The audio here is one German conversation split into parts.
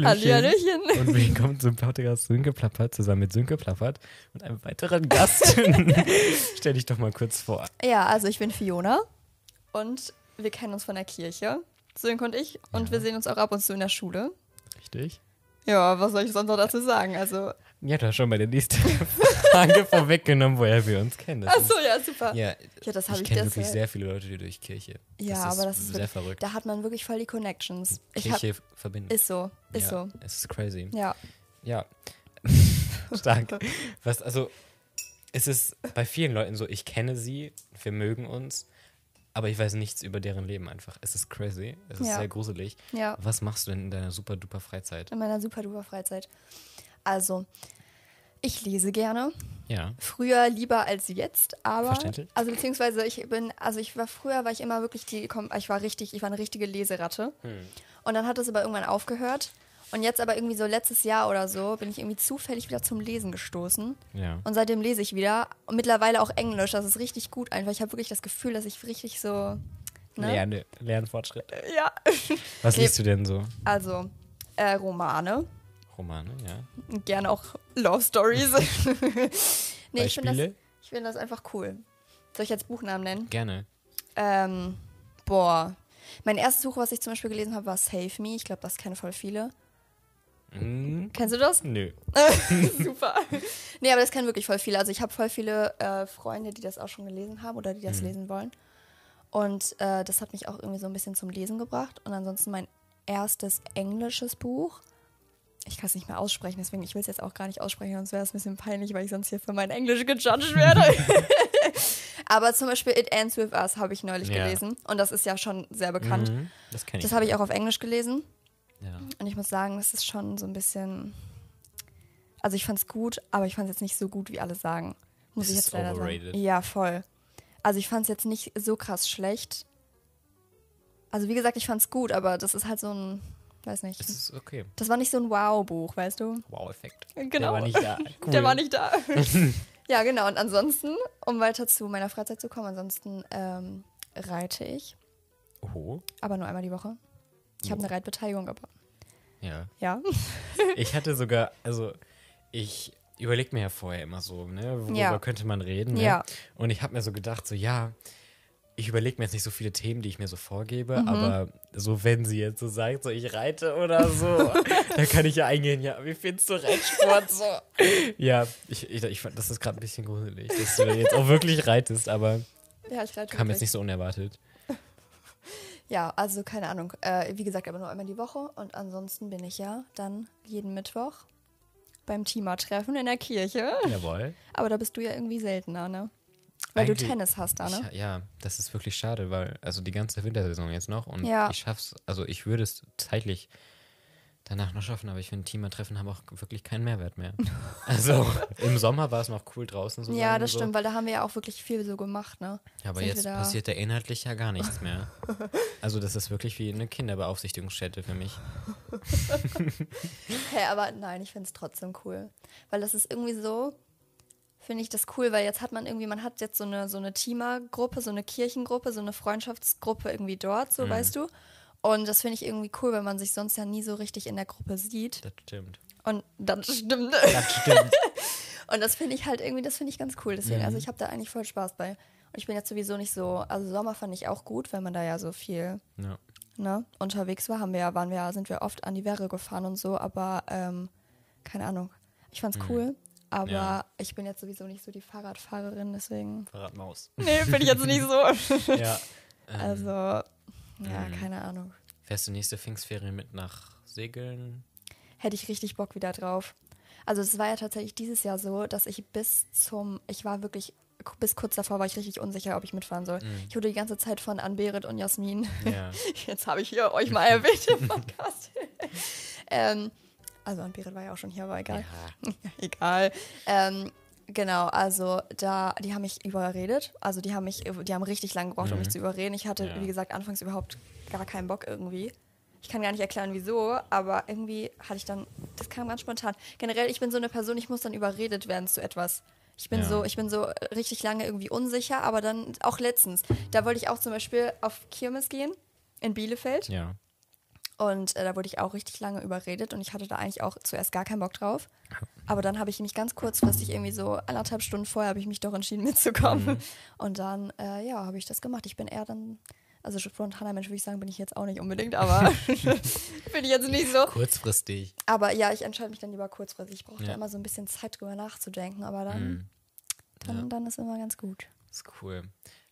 Hallihallöchen. Und willkommen zum Podcast Sönke Plappert zusammen mit Sönke Plappert und einem weiteren Gast. Stell dich doch mal kurz vor. Ja, also ich bin Fiona und wir kennen uns von der Kirche, Sönke und ich, und Ja. wir sehen uns auch ab und zu in der Schule. Richtig? Ja, was soll ich sonst noch dazu sagen? Also, Ja, du hast schon mal die nächste Frage vorweggenommen, woher wir uns kennen. Das achso, ja, super. ja, Ja, das habe ich ich kenne wirklich sehr viele Leute, die durch Kirche. Ja, aber das ist sehr wirklich- verrückt. Da hat man wirklich voll die Connections. Ich hab, Kirche verbindet. ist so, ist ja, so. Es ist crazy. Ja. Ja. Stark. Was, also, es ist bei vielen Leuten so, ich kenne sie, wir mögen uns, aber ich weiß nichts über deren Leben einfach. Es ist crazy. Es ist Ja. sehr gruselig. Ja, Was machst du denn in deiner super duper Freizeit? in meiner super duper Freizeit. Also, ich lese gerne. Ja. Früher lieber als jetzt, aber Verständlich. also beziehungsweise ich bin, also ich war früher war ich immer wirklich die, ich war richtig, ich war eine richtige Leseratte. Hm. Und dann hat es aber irgendwann aufgehört. Und jetzt aber irgendwie so letztes Jahr oder so bin ich irgendwie zufällig wieder zum Lesen gestoßen. Ja. Und seitdem lese ich wieder. Und mittlerweile auch Englisch. Das ist richtig gut einfach. Ich habe wirklich das Gefühl, dass ich richtig so. Ne? Lerne, Lernfortschritt. Ja. Was liest du denn so? Also, äh, Romane. Romane, ja. Gerne auch Love Stories. nee, ich finde das, find das einfach cool. Soll ich jetzt Buchnamen nennen? Gerne. Ähm, boah. Mein erstes Buch, was ich zum Beispiel gelesen habe, war Save Me. Ich glaube, das kennen voll viele. Hm, Kennst du das? nö. Super. Nee, aber das kennen wirklich voll viele. Also ich habe voll viele äh, Freunde, die das auch schon gelesen haben oder die das lesen wollen. Und äh, das hat mich auch irgendwie so ein bisschen zum Lesen gebracht. Und ansonsten mein erstes englisches Buch. Ich kann es nicht mehr aussprechen, deswegen ich will es jetzt auch gar nicht aussprechen, sonst wäre es ein bisschen peinlich, weil ich sonst hier für mein Englisch gejudged werde. aber zum Beispiel It Ends With Us habe ich neulich Ja. gelesen. Und das ist ja schon sehr bekannt. Mhm, das kenne ich. Das habe ich auch auf Englisch gelesen. ja. Und ich muss sagen, das ist schon so ein bisschen. Also ich fand's gut, aber ich fand's jetzt nicht so gut, wie alle sagen. Muss Es ich jetzt leider overrated. sagen. Ja, voll. Also ich fand's jetzt nicht so krass schlecht. Also wie gesagt, ich fand's gut, aber das ist halt so ein, weiß nicht. Es ist okay. Das war nicht so ein Wow-Buch, weißt du? Wow-Effekt. Genau. Der war nicht da. Cool. Der war nicht da. ja, genau. Und ansonsten, um weiter zu meiner Freizeit zu kommen, ansonsten ähm, reite ich, Oh, aber nur einmal die Woche. Ich habe eine Reitbeteiligung, aber ja. ja. Ich hatte sogar, also ich überlege mir ja vorher immer so, ne, worüber Ja. könnte man reden. Ne? Ja. Und ich habe mir so gedacht, so ja, ich überlege mir jetzt nicht so viele Themen, die ich mir so vorgebe, Mhm. aber so wenn sie jetzt so sagt, so ich reite oder so, dann kann ich ja eingehen, ja, wie findest du Reitsport so? Ja, ich, ich, ich fand, das ist gerade ein bisschen gruselig, dass du jetzt auch wirklich reitest, aber Ja, ich reite kam wirklich. jetzt nicht so unerwartet. Ja, also keine Ahnung. Äh, wie gesagt, aber nur einmal die Woche. Und ansonsten bin ich ja dann jeden Mittwoch beim Teamer-Treffen in der Kirche. Jawohl. Aber da bist du ja irgendwie seltener, ne? Weil du Eigentlich- Tennis hast da, ne? Ich, ja, das ist wirklich schade, weil also die ganze Wintersaison jetzt noch und Ja. ich schaff's, also ich würde es zeitlich danach noch schaffen, aber ich finde Teamertreffen haben auch wirklich keinen Mehrwert mehr. also im Sommer war es noch cool draußen so Ja, das so. stimmt, weil da haben wir ja auch wirklich viel so gemacht, ne? Ja, aber sind jetzt da- passiert da inhaltlich ja gar nichts mehr. Also das ist wirklich wie eine Kinderbeaufsichtigungsstätte für mich. Hä, aber nein, ich finde es trotzdem cool. Weil das ist irgendwie so, finde ich das cool, weil jetzt hat man irgendwie, man hat jetzt so eine, so eine Teamergruppe, so eine Kirchengruppe, so eine Freundschaftsgruppe irgendwie dort, Mhm. so weißt du. Und das finde ich irgendwie cool, weil man sich sonst ja nie so richtig in der Gruppe sieht. Das stimmt. Und das stimmt. Das stimmt. Und das finde ich halt irgendwie, das finde ich ganz cool. Deswegen, Mhm. also ich habe da eigentlich voll Spaß bei. Und ich bin jetzt sowieso nicht so, also Sommer fand ich auch gut, weil man da ja so viel ja. ne, unterwegs war. Haben wir ja, waren wir, ja- sind wir oft an die Werre gefahren und so, aber ähm, keine Ahnung. Ich fand's cool, aber Mhm. Ja. ich bin jetzt sowieso nicht so die Fahrradfahrerin, deswegen. Fahrradmaus. Nee, bin ich jetzt nicht so. ja. Ähm, Also, ja, Mhm. keine Ahnung. Fährst du nächste Pfingstferien mit nach Segeln? hätte ich richtig Bock wieder drauf. Also es war ja tatsächlich dieses Jahr so, dass ich bis zum, ich war wirklich, bis kurz davor war ich richtig unsicher, ob ich mitfahren soll. Ich wurde die ganze Zeit von Ann-Berit und Jasmin, Ja. jetzt habe ich hier euch mal erwähnt im Podcast. ähm, also Ann-Berit war ja auch schon hier, aber egal. ja. egal. Ähm, genau, also da, die haben mich überredet. Also die haben mich, die haben richtig lange gebraucht, um mich zu überreden. Ich hatte, Ja. wie gesagt, anfangs überhaupt gar keinen Bock irgendwie. Ich kann gar nicht erklären, wieso, aber irgendwie hatte ich dann, das kam ganz spontan. Generell, ich bin so eine Person, ich muss dann überredet werden zu etwas. Ich bin Ja. so, ich bin so richtig lange irgendwie unsicher, aber dann auch letztens. Da wollte ich auch zum Beispiel auf Kirmes gehen in Bielefeld. Ja. Und äh, da wurde ich auch richtig lange überredet und ich hatte da eigentlich auch zuerst gar keinen Bock drauf. Aber dann habe ich mich ganz kurzfristig, irgendwie so anderthalb Stunden vorher, habe ich mich doch entschieden mitzukommen. Mhm. Und dann, äh, ja, habe ich das gemacht. Ich bin eher dann, also spontaner Mensch würde ich sagen, bin ich jetzt auch nicht unbedingt, aber bin ich jetzt nicht so. Kurzfristig. Aber ja, ich entscheide mich dann lieber kurzfristig. Ich brauche Ja. da immer so ein bisschen Zeit drüber nachzudenken, aber dann, Mhm. dann, Ja. dann ist immer ganz gut. Das ist cool.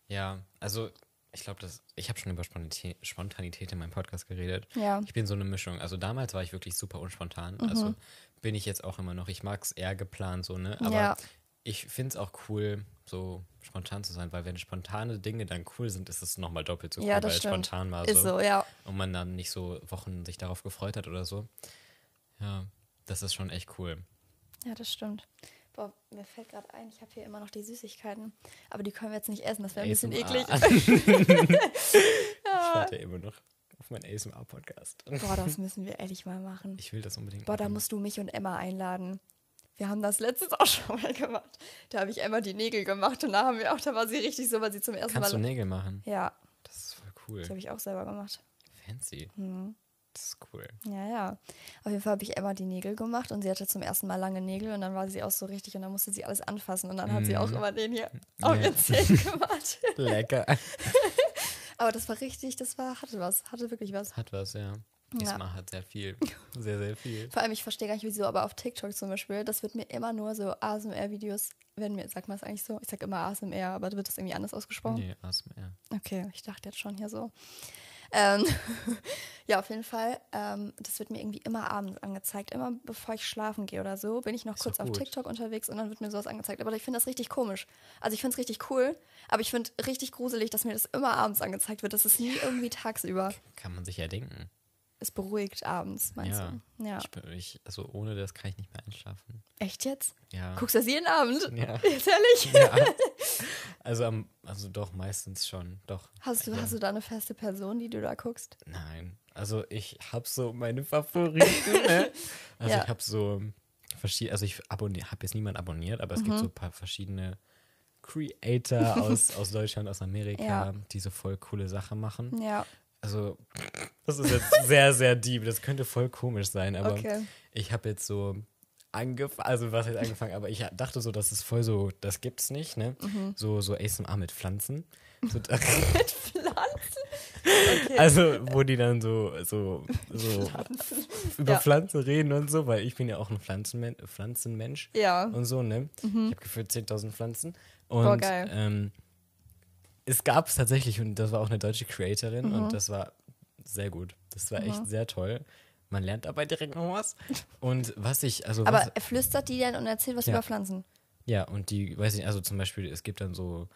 Ja, also ich glaube, dass ich habe schon über Spontanität, Spontanität in meinem Podcast geredet. Ja. Ich bin so eine Mischung. Also damals war ich wirklich super unspontan. Mhm. Also bin ich jetzt auch immer noch. Ich mag es eher geplant so, ne? Aber Ja. ich finde es auch cool, so spontan zu sein, weil wenn spontane Dinge dann cool sind, ist es nochmal doppelt so cool, Ja, weil es stimmt. spontan war. Ist so, ja. Und man dann nicht so Wochen sich darauf gefreut hat oder so. Ja, das ist schon echt cool. Ja, das stimmt. Boah, mir fällt gerade ein, ich habe hier immer noch die Süßigkeiten. Aber die können wir jetzt nicht essen, das wäre ein bisschen eklig. Ich warte immer noch auf meinen ASMR-Podcast. Boah, das müssen wir ehrlich mal machen. Ich will das unbedingt Boah, da machen. musst du mich und Emma einladen. Wir haben das letztens auch schon mal gemacht. Da habe ich Emma die Nägel gemacht und da haben wir auch, da war sie richtig so, weil sie zum ersten Kannst du Mal. Nägel machen? Ja, Das ist voll cool. die habe ich auch selber gemacht. Fancy. Mhm. Das ist cool. Ja, ja. Auf jeden Fall habe ich Emma die Nägel gemacht und sie hatte zum ersten Mal lange Nägel und dann war sie auch so richtig und dann musste sie alles anfassen und dann hat sie auch immer den hier auf Ja. ihren Zähnen gemacht. Lecker. Aber das war richtig, das war, hatte was, hatte wirklich was. Hat was, ja. Isma hat sehr viel. Sehr, sehr viel. Vor allem, ich verstehe gar nicht, wieso, aber auf TikTok zum Beispiel, das wird mir immer nur so ASMR-Videos, werden mir, sagt man das eigentlich so? Ich sag immer ASMR, aber wird das irgendwie anders ausgesprochen? Nee, ASMR. Okay, ich dachte jetzt schon hier so. Ähm, ja, auf jeden Fall. Ähm, das wird mir irgendwie immer abends angezeigt. Immer bevor ich schlafen gehe oder so, bin ich noch Ist kurz auf. TikTok unterwegs und dann wird mir sowas angezeigt. Aber ich finde das richtig komisch. Also ich finde es richtig cool, aber ich finde richtig gruselig, dass mir das immer abends angezeigt wird. Das ist nie irgendwie tagsüber. Kann man sich ja denken. Es beruhigt abends, meinst Ja. du? Ja. Ich, ich, also ohne das kann ich nicht mehr einschlafen. Echt jetzt? Ja. Guckst du das jeden Abend? Ja. Jetzt ehrlich? ja. Also, also doch, meistens schon. Doch. Hast du, ja. hast du da eine feste Person, die du da guckst? Nein. Also ich habe so meine Favoriten. ne? Also Ja. ich habe so verschiedene, also ich habe jetzt niemand abonniert, aber es Mhm. gibt so ein paar verschiedene Creator aus, aus Deutschland, aus Amerika, Ja. die so voll coole Sachen machen. Ja, Also das ist jetzt sehr, sehr deep. Das könnte voll komisch sein, aber okay. ich habe jetzt so angefangen, also was heißt angefangen, aber ich dachte so, das ist voll so, das gibt's nicht, ne? Mhm. So, so ASMR mit Pflanzen. So, Mit Pflanzen? Okay. Also, wo die dann so, so, so über Ja. Pflanzen reden und so, weil ich bin ja auch ein Pflanzenmen Pflanzenmensch ja. und so, ne? Ich habe gefühlt 10.000 Pflanzen. Und Boah, geil. Ähm, es gab es tatsächlich, und das war auch eine deutsche Creatorin, Mhm. und das war sehr gut. Das war echt sehr toll. Man lernt dabei direkt noch was. Und was ich, also Aber was, er flüstert die dann und erzählt was Ja. über Pflanzen. ja, und die, weiß ich nicht, also zum Beispiel, es gibt dann so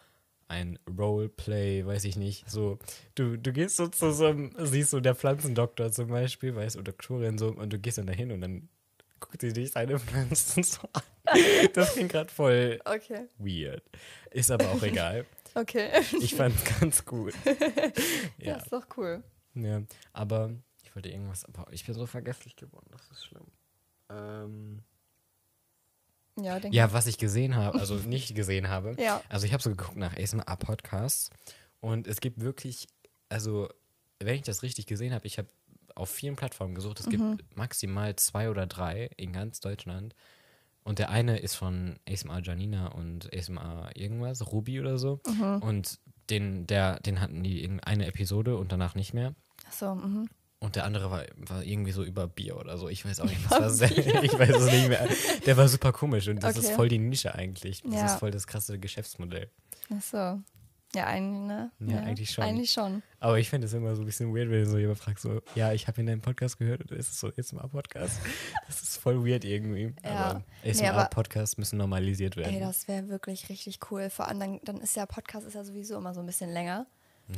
ein Roleplay, weiß ich nicht, so, du, du gehst so zu so einem, siehst so der Pflanzendoktor zum Beispiel, weißt du, Doktorin so, und du gehst dann dahin und dann guckt sie dich deine Pflanzen so an. Das klingt gerade voll Okay. weird. Ist aber auch egal. Okay. Ich fand's ganz gut. Ja, Ja, ist doch cool. ja, aber ich wollte irgendwas, aber ich bin so vergesslich geworden, das ist schlimm. Ähm, Ja, denke ja, was ich gesehen habe, also nicht gesehen habe, Ja. also ich habe so geguckt nach ASMR-Podcasts und es gibt wirklich, also wenn ich das richtig gesehen habe, ich habe auf vielen Plattformen gesucht, es Mhm. gibt maximal zwei oder drei in ganz Deutschland und der eine ist von ASMR Janina und ASMR irgendwas, Ruby oder so Mhm. und den, der, den hatten die in eine Episode und danach nicht mehr. Achso, mhm. Und der andere war, war irgendwie so über Bier oder so. Ich weiß auch nicht, was war sehr, ich weiß es nicht mehr. Der war super komisch und das ist Okay. voll die Nische eigentlich. Das Ja. ist voll das krasse Geschäftsmodell. Achso. Ja, eigentlich, ne? Ja, eigentlich schon. Eigentlich schon. Aber ich finde es immer so ein bisschen weird, wenn so jemand fragt, so, ja, ich habe in deinem Podcast gehört, ist es so ASMR-Podcast? Das ist voll weird irgendwie. Ja. Aber Nee, aber- ASMR-Podcasts müssen normalisiert werden. Ey, das wäre wirklich richtig cool. Vor allem, dann, dann ist der Podcast ist ja sowieso immer so ein bisschen länger.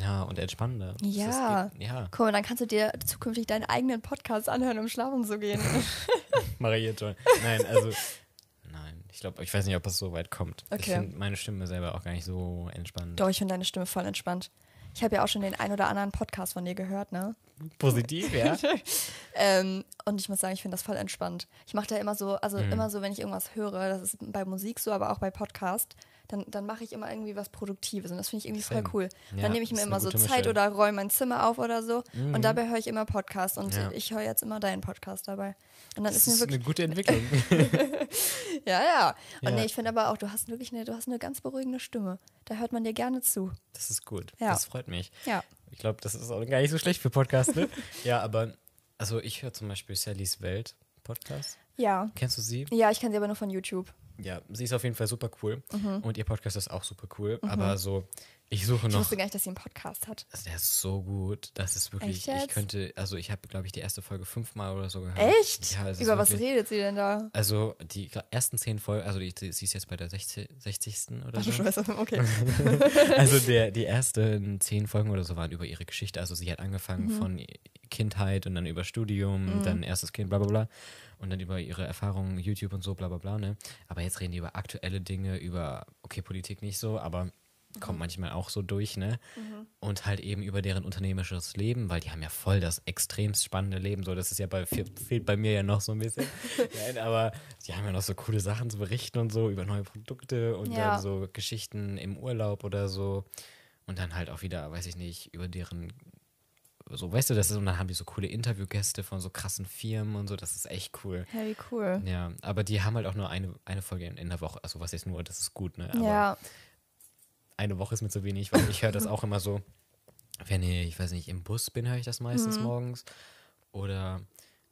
ja, und entspannender. Ja. Ist, ja, Guck mal, dann kannst du dir zukünftig deinen eigenen Podcast anhören, um schlafen zu gehen. jetzt schon. Nein, also. Ich glaube, ich weiß nicht, ob es so weit kommt. Ich Okay. finde meine Stimme selber auch gar nicht so entspannt. Doch, ich finde deine Stimme voll entspannt. Ich habe ja auch schon den ein oder anderen Podcast von dir gehört, ne? Positiv, ja. Ähm, und ich muss sagen, ich finde das voll entspannt. Ich mache da immer so, also Mhm. immer so, wenn ich irgendwas höre, das ist bei Musik so, aber auch bei Podcast, dann, dann mache ich immer irgendwie was Produktives und das finde ich irgendwie Same. voll cool. Ja, dann nehme ich mir immer so Zeit Mische. oder räume mein Zimmer auf oder so Mhm. und dabei höre ich immer Podcast und Ja. ich höre jetzt immer deinen Podcast dabei. Und dann Das ist mir wirklich eine gute Entwicklung. ja, ja. Und Ja. nee, ich finde aber auch, du hast wirklich eine, du hast eine ganz beruhigende Stimme. Da hört man dir gerne zu. Das ist gut. Ja. Das freut mich. Ja. Ich glaube, das ist auch gar nicht so schlecht für Podcasts, ne? ja, aber also ich höre zum Beispiel Sallys Welt Podcast. Ja. Kennst du sie? Ja, ich kenne sie aber nur von YouTube. Ja, sie ist auf jeden Fall super cool. Mhm. Und ihr Podcast ist auch super cool. Aber so, ich suche Ich noch. wusste gar nicht, dass sie einen Podcast hat. Also der ist so gut. Das ist wirklich. Ich könnte, also ich habe, glaube ich, die erste Folge fünfmal oder so gehört. Echt? Ja, ist Über was wirklich- redet sie denn da? Also die ersten zehn Folgen, also die, sie ist jetzt bei der 60, 60. oder Ach so. Scheiße, okay. Also der, die ersten zehn Folgen oder so waren über ihre Geschichte. Also sie hat angefangen Mhm. von Kindheit und dann über Studium, dann erstes Kind, bla bla bla. Und dann über ihre Erfahrungen, YouTube und so, bla bla bla. Ne? Aber jetzt reden die über aktuelle Dinge, über, okay, Politik nicht so, aber kommt manchmal auch so durch, ne? Und halt eben über deren unternehmerisches Leben, weil die haben ja voll das extremst spannende Leben. So, das ist ja bei fehlt bei mir ja noch so ein bisschen. Nein, aber die haben ja noch so coole Sachen zu berichten und so über neue Produkte und Ja. dann so Geschichten im Urlaub oder so. Und dann halt auch wieder, weiß ich nicht, über deren so, weißt du, das ist, und dann haben die so coole Interviewgäste von so krassen Firmen und so, das ist echt cool. Ja, wie cool. Ja, aber die haben halt auch nur eine, eine Folge in, in der Woche. Also was jetzt nur, das ist gut, ne? Aber Ja, eine Woche ist mir zu wenig, weil ich höre das auch immer so, wenn ich, ich weiß nicht, im Bus bin, höre ich das meistens Mhm. morgens. Oder,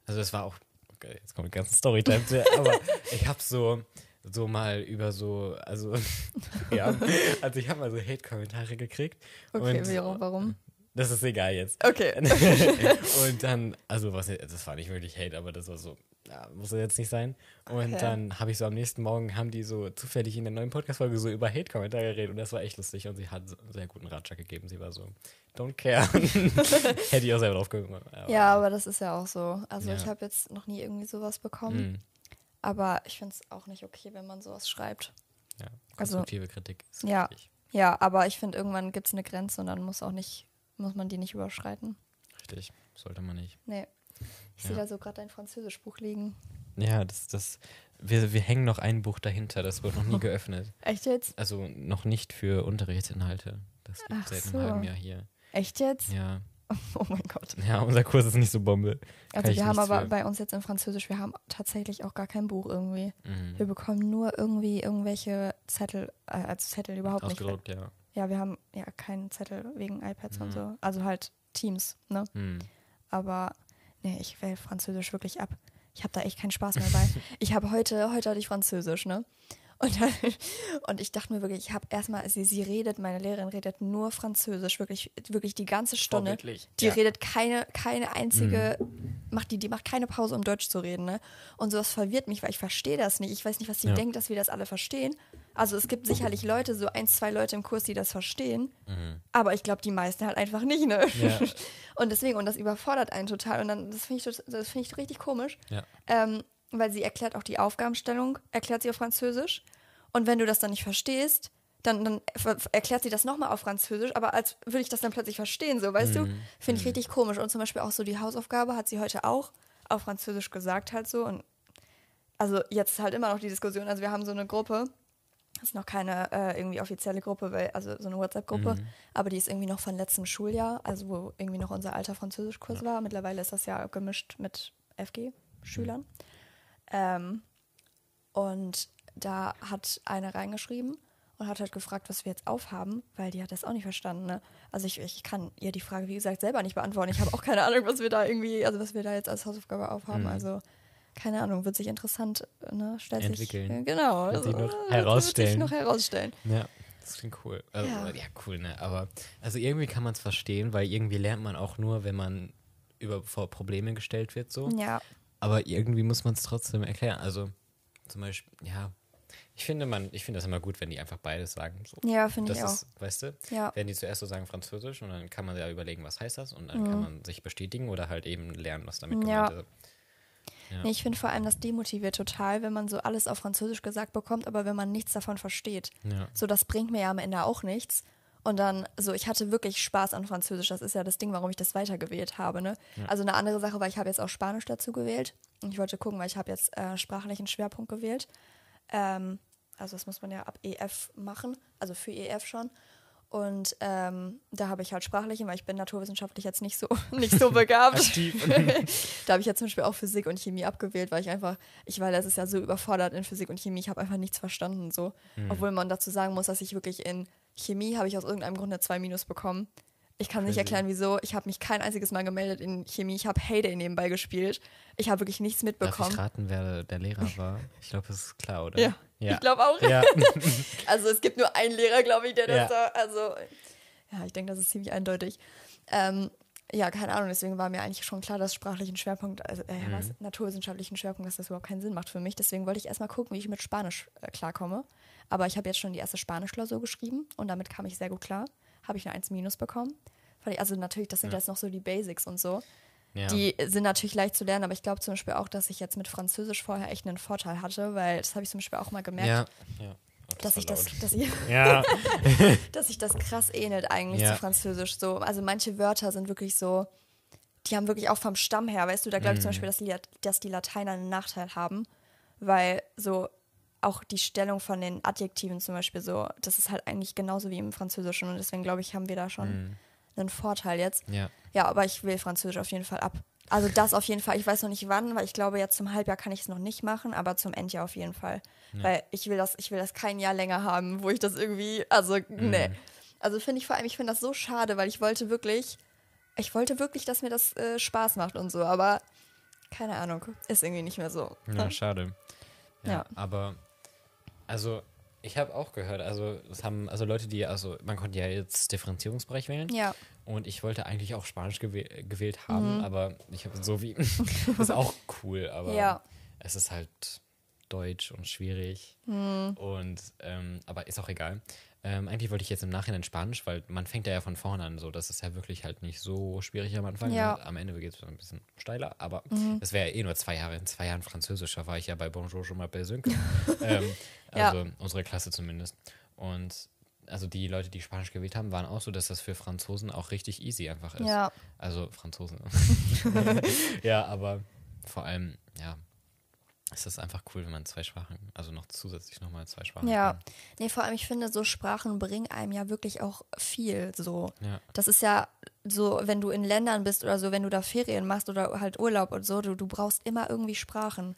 also das war auch, okay, jetzt kommt die ganze Storytime, zu, aber ich habe so, so mal über so, also, ja, also ich habe mal so Hate-Kommentare gekriegt. okay, und warum? Das ist egal jetzt. Okay. und dann, also was, das war nicht wirklich Hate, aber das war so, ja, muss ja jetzt nicht sein. Und Okay. dann habe ich so am nächsten Morgen, haben die so zufällig in der neuen Podcast-Folge so über Hate-Kommentare geredet und das war echt lustig und sie hat so einen sehr guten Ratschlag gegeben. Sie war so, don't care. Hätte ich auch selber drauf gekommen. Ja, aber das ist ja auch so. Also Ja. ich habe jetzt noch nie irgendwie sowas bekommen. Mm, Aber ich finde es auch nicht okay, wenn man sowas schreibt. ja, Also- konstruktive Kritik ist Ja. wichtig. Ja, aber ich finde, irgendwann gibt es eine Grenze und dann muss auch nicht, muss man die nicht überschreiten. Richtig, sollte man nicht. Nee. Ich Ja. sehe da so gerade dein Französischbuch liegen. Ja, das, das, wir, wir hängen noch ein Buch dahinter, das wird noch nie geöffnet. Echt jetzt? Also noch nicht für Unterrichtsinhalte. Das liegt Ach seit so. einem halben Jahr hier. Echt jetzt? Ja. Oh mein Gott. Ja, unser Kurs ist nicht so Bombe. Kann Also wir haben aber für. bei uns jetzt in Französisch, wir haben tatsächlich auch gar kein Buch irgendwie. Mhm. Wir bekommen nur irgendwie irgendwelche Zettel, äh, als Zettel überhaupt nicht. Ausgedruckt, ja. Ja, wir haben ja keinen Zettel wegen iPads und Mhm. so. Also halt Teams, ne? Hm. Aber nee, ich wähle Französisch wirklich ab. Ich habe da echt keinen Spaß mehr bei. ich habe heute, heute hatte ich Französisch, ne? Und, dann, und ich dachte mir wirklich, ich habe erstmal, sie, sie redet, meine Lehrerin redet nur Französisch, wirklich, wirklich die ganze Stunde. Die ja. redet keine, keine einzige, macht die, die macht keine Pause, um Deutsch zu reden, ne? Und sowas verwirrt mich, weil ich verstehe das nicht. Ich weiß nicht, was sie Ja. denkt, dass wir das alle verstehen. Also es gibt sicherlich Leute, so ein, zwei Leute im Kurs, die das verstehen. Aber ich glaube, die meisten halt einfach nicht, ne? Mhm. Ja. Und deswegen, und das überfordert einen total. Und dann, das finde ich, das finde ich richtig komisch. Ja. Ähm, weil sie erklärt auch die Aufgabenstellung, erklärt sie auf Französisch. Und wenn du das dann nicht verstehst, dann, dann erklärt sie das nochmal auf Französisch, aber als würde ich das dann plötzlich verstehen, so, weißt du? Finde ich richtig komisch. Und zum Beispiel auch so die Hausaufgabe hat sie heute auch auf Französisch gesagt, halt so. Und also jetzt ist halt immer noch die Diskussion. Also wir haben so eine Gruppe, ist noch keine äh, irgendwie offizielle Gruppe, weil, also so eine WhatsApp-Gruppe, aber die ist irgendwie noch von letztem Schuljahr, also wo irgendwie noch unser alter Französischkurs war. Mittlerweile ist das ja gemischt mit FG-Schülern. Ähm, und da hat eine reingeschrieben und hat halt gefragt, was wir jetzt aufhaben, weil die hat das auch nicht verstanden. Ne? Also ich, ich kann ihr die Frage, wie gesagt, selber nicht beantworten. Ich habe auch keine Ahnung, was wir da irgendwie, also was wir da jetzt als Hausaufgabe aufhaben. Mhm. Also keine Ahnung, wird sich interessant, ne? Stellt Entwickeln. Sich, äh, genau. Wird sich noch äh, Wird sich herausstellen. noch herausstellen. Ja, das klingt cool. Also, ja. Ja. cool, ne? Aber also irgendwie kann man es verstehen, weil irgendwie lernt man auch nur, wenn man über vor Probleme gestellt wird, so. Ja, Aber irgendwie muss man es trotzdem erklären. Also zum Beispiel, ja, ich finde man, ich finde das immer gut, wenn die einfach beides sagen. So. ja, finde Das ich auch. ist, weißt du, Ja. wenn die zuerst so sagen Französisch und dann kann man ja überlegen, was heißt das und dann kann man sich bestätigen oder halt eben lernen, was damit Mhm. Ja. gemeint ist. Ja. Nee, ich finde vor allem, das demotiviert total, wenn man so alles auf Französisch gesagt bekommt, aber wenn man nichts davon versteht. Ja. So, das bringt mir ja am Ende auch nichts. Und dann, so, ich hatte wirklich Spaß an Französisch. Das ist ja das Ding, warum ich das weitergewählt habe. Ne? Also eine andere Sache, weil ich habe jetzt auch Spanisch dazu gewählt. Und ich wollte gucken, weil ich habe jetzt äh, sprachlichen Schwerpunkt gewählt. Ähm, also das muss man ja ab EF machen, also für EF schon. Und ähm, da habe ich halt sprachliche, weil ich bin naturwissenschaftlich jetzt nicht so, nicht so begabt. da habe ich jetzt zum Beispiel auch Physik und Chemie abgewählt, weil ich einfach, ich war letztes Jahr so überfordert in Physik und Chemie, ich habe einfach nichts verstanden so. Mhm. Obwohl man dazu sagen muss, dass ich wirklich in Chemie habe ich aus irgendeinem Grund eine 2 Minus bekommen. Ich kann nicht erklären, wieso. Ich habe mich kein einziges Mal gemeldet in Chemie. Ich habe Heyday nebenbei gespielt. Ich habe wirklich nichts mitbekommen. Darf ich raten, wer der Lehrer war? Ich glaube, das ist klar, oder? Ja, ja. ich glaube auch. Ja. also es gibt nur einen Lehrer, glaube ich, der das ja. da, also ja, ich denke, das ist ziemlich eindeutig. Ähm, ja, keine Ahnung, deswegen war mir eigentlich schon klar, dass sprachlichen Schwerpunkt, also äh, mhm. was, naturwissenschaftlichen Schwerpunkt, dass das überhaupt keinen Sinn macht für mich. Deswegen wollte ich erstmal gucken, wie ich mit Spanisch äh, klarkomme. Aber ich habe jetzt schon die erste Spanischklausur geschrieben und damit kam ich sehr gut klar. Habe ich eine 1 minus bekommen. Also natürlich, das sind ja. jetzt noch so die Basics und so. Ja. Die sind natürlich leicht zu lernen, aber ich glaube zum Beispiel auch, dass ich jetzt mit Französisch vorher echt einen Vorteil hatte, weil das habe ich zum Beispiel auch mal gemerkt. Ja. ja. Oh, das dass, ich das, dass, ich, ja. dass sich das krass ähnelt eigentlich ja. zu Französisch. So. Also manche Wörter sind wirklich so, die haben wirklich auch vom Stamm her, weißt du, da glaube ich mm. zum mhm. Beispiel, dass die, dass die Lateiner einen Nachteil haben, weil so auch die Stellung von den Adjektiven zum Beispiel so, das ist halt eigentlich genauso wie im Französischen und deswegen glaube ich, haben wir da schon mm. Einen Vorteil jetzt. Ja. ja, aber ich will Französisch auf jeden Fall ab. Also das auf jeden Fall. Ich weiß noch nicht wann, weil ich glaube, jetzt zum Halbjahr kann ich es noch nicht machen, aber zum Endjahr auf jeden Fall. Ja. Weil ich will das, ich will das kein Jahr länger haben, wo ich das irgendwie, also, mm. nee. Also finde ich vor allem, ich finde das so schade, weil ich wollte wirklich, ich wollte wirklich, dass mir das äh, Spaß macht und so, aber keine Ahnung, ist irgendwie nicht mehr so. Ja, schade. Ja, ja. aber also ich habe auch gehört, also es haben also Leute, die also man konnte ja jetzt Differenzierungsbereich wählen. Ja. Und ich wollte eigentlich auch Spanisch gewäh gewählt haben, mhm. aber ich habe so wie ist auch cool, aber ja. es ist halt Deutsch und schwierig mhm. und ähm, aber ist auch egal. Ähm, eigentlich wollte ich jetzt im Nachhinein Spanisch, weil man fängt ja von vorne an, so das ist ja wirklich halt nicht so schwierig am Anfang. Ja. Am Ende geht es ein bisschen steiler, aber mhm. das wäre ja eh nur zwei Jahre. In zwei Jahren Französischer war ich ja bei Bonjour schon mal bei Sönke. ähm, also ja. unsere Klasse zumindest. Und also die Leute, die Spanisch gewählt haben, waren auch so, dass das für Franzosen auch richtig easy einfach ist. Ja. Also Franzosen. ja, aber vor allem, ja, es ist einfach cool, wenn man zwei Sprachen, also noch zusätzlich nochmal zwei Sprachen. Ja, kann. nee, vor allem, ich finde, so Sprachen bringen einem ja wirklich auch viel. So. Ja. Das ist ja so, wenn du in Ländern bist oder so, wenn du da Ferien machst oder halt Urlaub und so, du, du brauchst immer irgendwie Sprachen.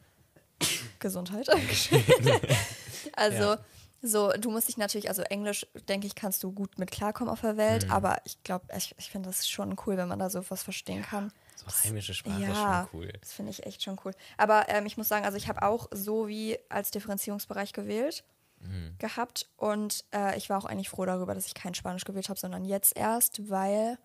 Gesundheit. also, ja. so, du musst dich natürlich, also Englisch, denke ich, kannst du gut mit klarkommen auf der Welt, mhm. aber ich glaube, ich, ich finde das schon cool, wenn man da so was verstehen kann. So heimische Sprache ja, ist schon cool. Das finde ich echt schon cool. Aber ähm, ich muss sagen, also ich habe auch so wie als Differenzierungsbereich gewählt mhm. gehabt und äh, ich war auch eigentlich froh darüber, dass ich kein Spanisch gewählt habe, sondern jetzt erst, weil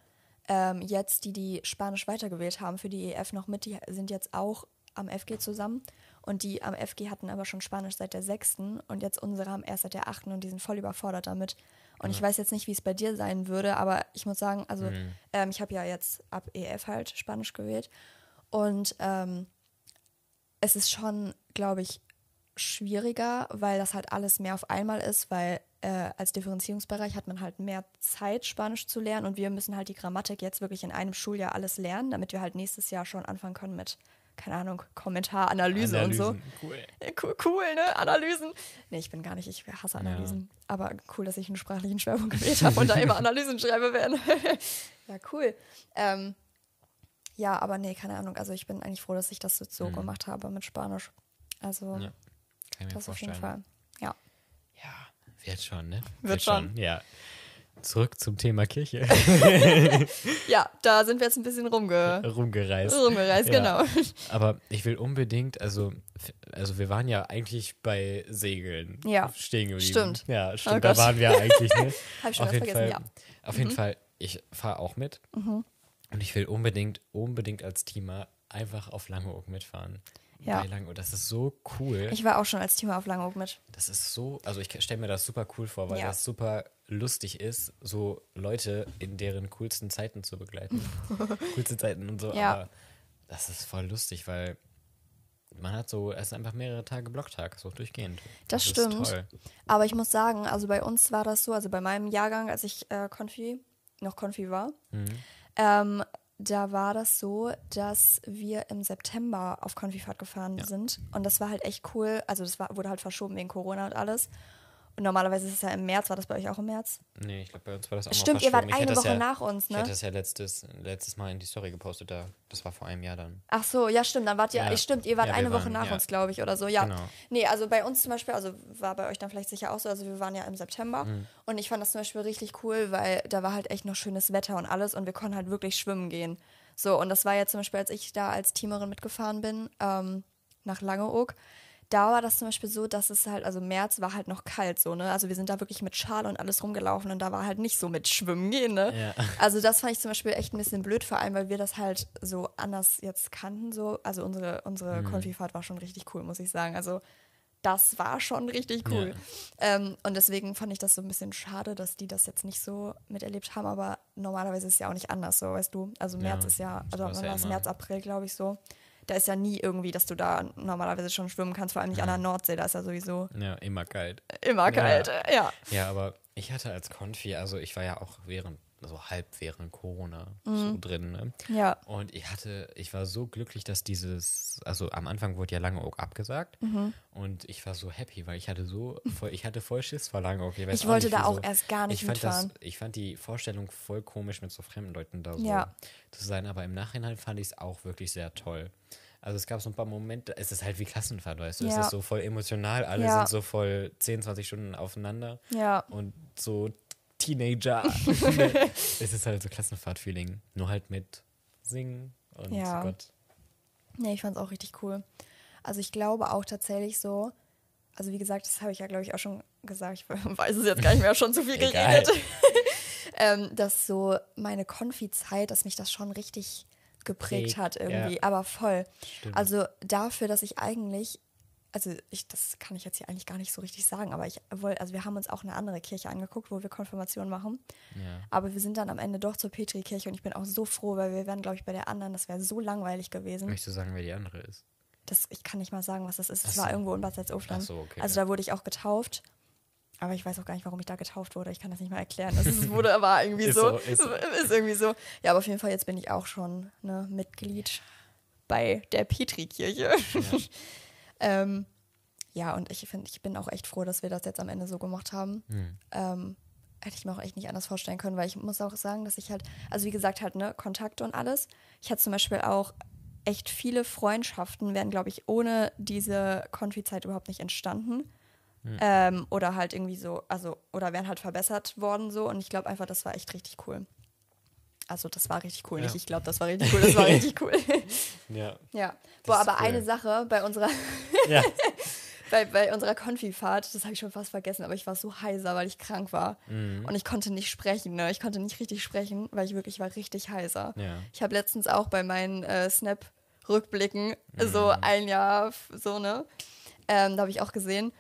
ähm, jetzt die, die Spanisch weitergewählt haben für die EF noch mit, die sind jetzt auch am FG zusammen. Und die am FG hatten aber schon Spanisch seit der sechsten und jetzt unsere haben erst seit der achten und die sind voll überfordert damit. Und ja. ich weiß jetzt nicht, wie es bei dir sein würde, aber ich muss sagen, also mhm. ähm, ich habe ja jetzt ab EF halt Spanisch gewählt. Und ähm, es ist schon, glaube ich, schwieriger, weil das halt alles mehr auf einmal ist, weil äh, als Differenzierungsbereich hat man halt mehr Zeit, Spanisch zu lernen und wir müssen halt die Grammatik jetzt wirklich in einem Schuljahr alles lernen, damit wir halt nächstes Jahr schon anfangen können mit keine Ahnung, Kommentar, Analyse Analysen, und so. Cool. cool. Cool, ne? Analysen. Nee, ich bin gar nicht, ich hasse Analysen. Ja. Aber cool, dass ich einen sprachlichen Schwerpunkt gewählt habe und da immer Analysen schreibe werden. ja, cool. Ähm, ja, aber nee, keine Ahnung. Also ich bin eigentlich froh, dass ich das so mhm. gemacht habe mit Spanisch. Also ja, das auf jeden Fall. Ja. Ja, wird schon, ne? Wird, wird schon. schon. Ja. Zurück zum Thema Kirche. ja, da sind wir jetzt ein bisschen rumge rumgereist. Rumgereist, ja. genau. Aber ich will unbedingt, also, also wir waren ja eigentlich bei Segeln ja. stehen geblieben. Stimmt. Ja, stimmt. Oh da waren wir eigentlich. Ne? Hab ich schon auf jeden vergessen, Fall, ja. Auf jeden mhm. Fall, ich fahre auch mit. Mhm. Und ich will unbedingt, unbedingt als Teamer einfach auf Langeoog mitfahren. Ja. Bei Langeoog. Das ist so cool. Ich war auch schon als Teamer auf Langeoog mit. Das ist so, also ich stelle mir das super cool vor, weil ja. das super lustig ist, so Leute in deren coolsten Zeiten zu begleiten. Coolste Zeiten und so. Ja. Aber das ist voll lustig, weil man hat so, es ist einfach mehrere Tage Blocktag, so durchgehend. Das, das stimmt. Aber ich muss sagen, also bei uns war das so, also bei meinem Jahrgang, als ich äh, Konfi, noch Konfi war, mhm. ähm, da war das so, dass wir im September auf Konfifahrt gefahren sind. Und das war halt echt cool. Also das war, wurde halt verschoben wegen Corona und alles. Normalerweise ist es ja im März. War das bei euch auch im März? Nee, ich glaube, bei uns war das auch Stimmt, mal ihr wart. Ich eine Woche ja, nach uns, Ich ne? hatte das ja letztes, letztes Mal in die Story gepostet, da. Das war vor einem Jahr dann. Ach so, ja, stimmt. Dann wart ihr, Ja. stimmt, ihr wart Ja, eine Woche waren- nach uns, glaube ich, oder so. Ja. Genau. Nee, also bei uns zum Beispiel, also war bei euch dann vielleicht sicher auch so, also wir waren ja im September Mhm. und ich fand das zum Beispiel richtig cool, weil da war halt echt noch schönes Wetter und alles und wir konnten halt wirklich schwimmen gehen. So, und das war ja zum Beispiel, als ich da als Teamerin mitgefahren bin, ähm, nach Langeoog, da war das zum Beispiel so, dass es halt, also März war halt noch kalt so, ne? Also wir sind da wirklich mit Schal und alles rumgelaufen und da war halt nicht so mit Schwimmen gehen, ne? Ja. Also das fand ich zum Beispiel echt ein bisschen blöd, vor allem, weil wir das halt so anders jetzt kannten, so. Also unsere, unsere Mhm. Konfifahrt war schon richtig cool, muss ich sagen. Also das war schon richtig cool. Ähm, und deswegen fand ich das so ein bisschen schade, dass die das jetzt nicht so miterlebt haben, aber normalerweise ist es ja auch nicht anders, so, weißt du. Also März Ja, ist ja, so also ja war es. März, April, glaube ich, so. Da ist ja nie irgendwie, dass du da normalerweise schon schwimmen kannst, vor allem nicht an der Nordsee, da ist ja sowieso Ja, immer kalt. immer kalt. Ja. Ja, aber ich hatte als Konfi, also ich war ja auch während, also halb während Corona so Mhm. drin, ne? Ja. Und ich hatte, ich war so glücklich, dass dieses, also am Anfang wurde ja Langeoog abgesagt Mhm. und ich war so happy, weil ich hatte so, voll, ich hatte voll Schiss vor Langeoog. weiß Ich wollte nicht, da auch erst gar nicht ich fand das. Ich fand die Vorstellung voll komisch, mit so fremden Leuten da so Ja. zu sein, aber im Nachhinein fand ich es auch wirklich sehr toll. Also es gab so ein paar Momente, es ist halt wie Klassenfahrt, weißt du, es Ja. ist so voll emotional, alle Ja. sind so voll 10, 20 Stunden aufeinander Ja. und so Teenager. es ist halt so Klassenfahrt-Feeling, nur halt mit Singen und Ja. Gott. Nee, ich fand es auch richtig cool. Also ich glaube auch tatsächlich so, also wie gesagt, das habe ich ja, glaube ich, auch schon gesagt, ich weiß es jetzt gar nicht mehr, schon zu viel geredet, ähm, dass so meine Konfi-Zeit, dass mich das schon richtig geprägt Prägt, hat irgendwie, ja. aber voll. Stimmt. Also dafür, dass ich eigentlich, also ich, das kann ich jetzt hier eigentlich gar nicht so richtig sagen, aber ich wollte, also wir haben uns auch eine andere Kirche angeguckt, wo wir Konfirmation machen. Ja. Aber wir sind dann am Ende doch zur Petri-Kirche und ich bin auch so froh, weil wir wären, glaube ich, bei der anderen, das wäre so langweilig gewesen. Möchtest du sagen, wer die andere ist? Das, ich kann nicht mal sagen, was das ist. Es Ach war so. irgendwo in Bad Salzuflen. Ach so, okay, also ja. da wurde ich auch getauft. Aber ich weiß auch gar nicht, warum ich da getauft wurde. Ich kann das nicht mal erklären. Das ist, wurde aber irgendwie Ist so. so, ist so. Ist irgendwie so. Ja, aber auf jeden Fall, jetzt bin ich auch schon ne, Mitglied bei der Petri-Kirche. Ja. ähm, ja, und ich finde, ich bin auch echt froh, dass wir das jetzt am Ende so gemacht haben. Hm. Ähm, hätte ich mir auch echt nicht anders vorstellen können, weil ich muss auch sagen, dass ich halt, also wie gesagt, halt, ne, Kontakte und alles. Ich hatte zum Beispiel auch echt viele Freundschaften, wären, glaube ich, ohne diese Konfi-Zeit überhaupt nicht entstanden. Ähm, oder halt irgendwie so, also, oder wären halt verbessert worden so. Und ich glaube einfach, das war echt richtig cool. Also, das war richtig cool. Ja. Nicht, ich glaube, das war richtig cool, das war richtig cool. Ja. ja. Boah, aber cool. eine Sache bei unserer ja. bei, bei unserer Konfifahrt, das habe ich schon fast vergessen, aber ich war so heiser, weil ich krank war. Mhm. Und ich konnte nicht sprechen, ne? Ich konnte nicht richtig sprechen, weil ich wirklich war richtig heiser. Ja. Ich habe letztens auch bei meinen äh, Snap-Rückblicken so Mhm. ein Jahr, so, ne? Ähm, da habe ich auch gesehen,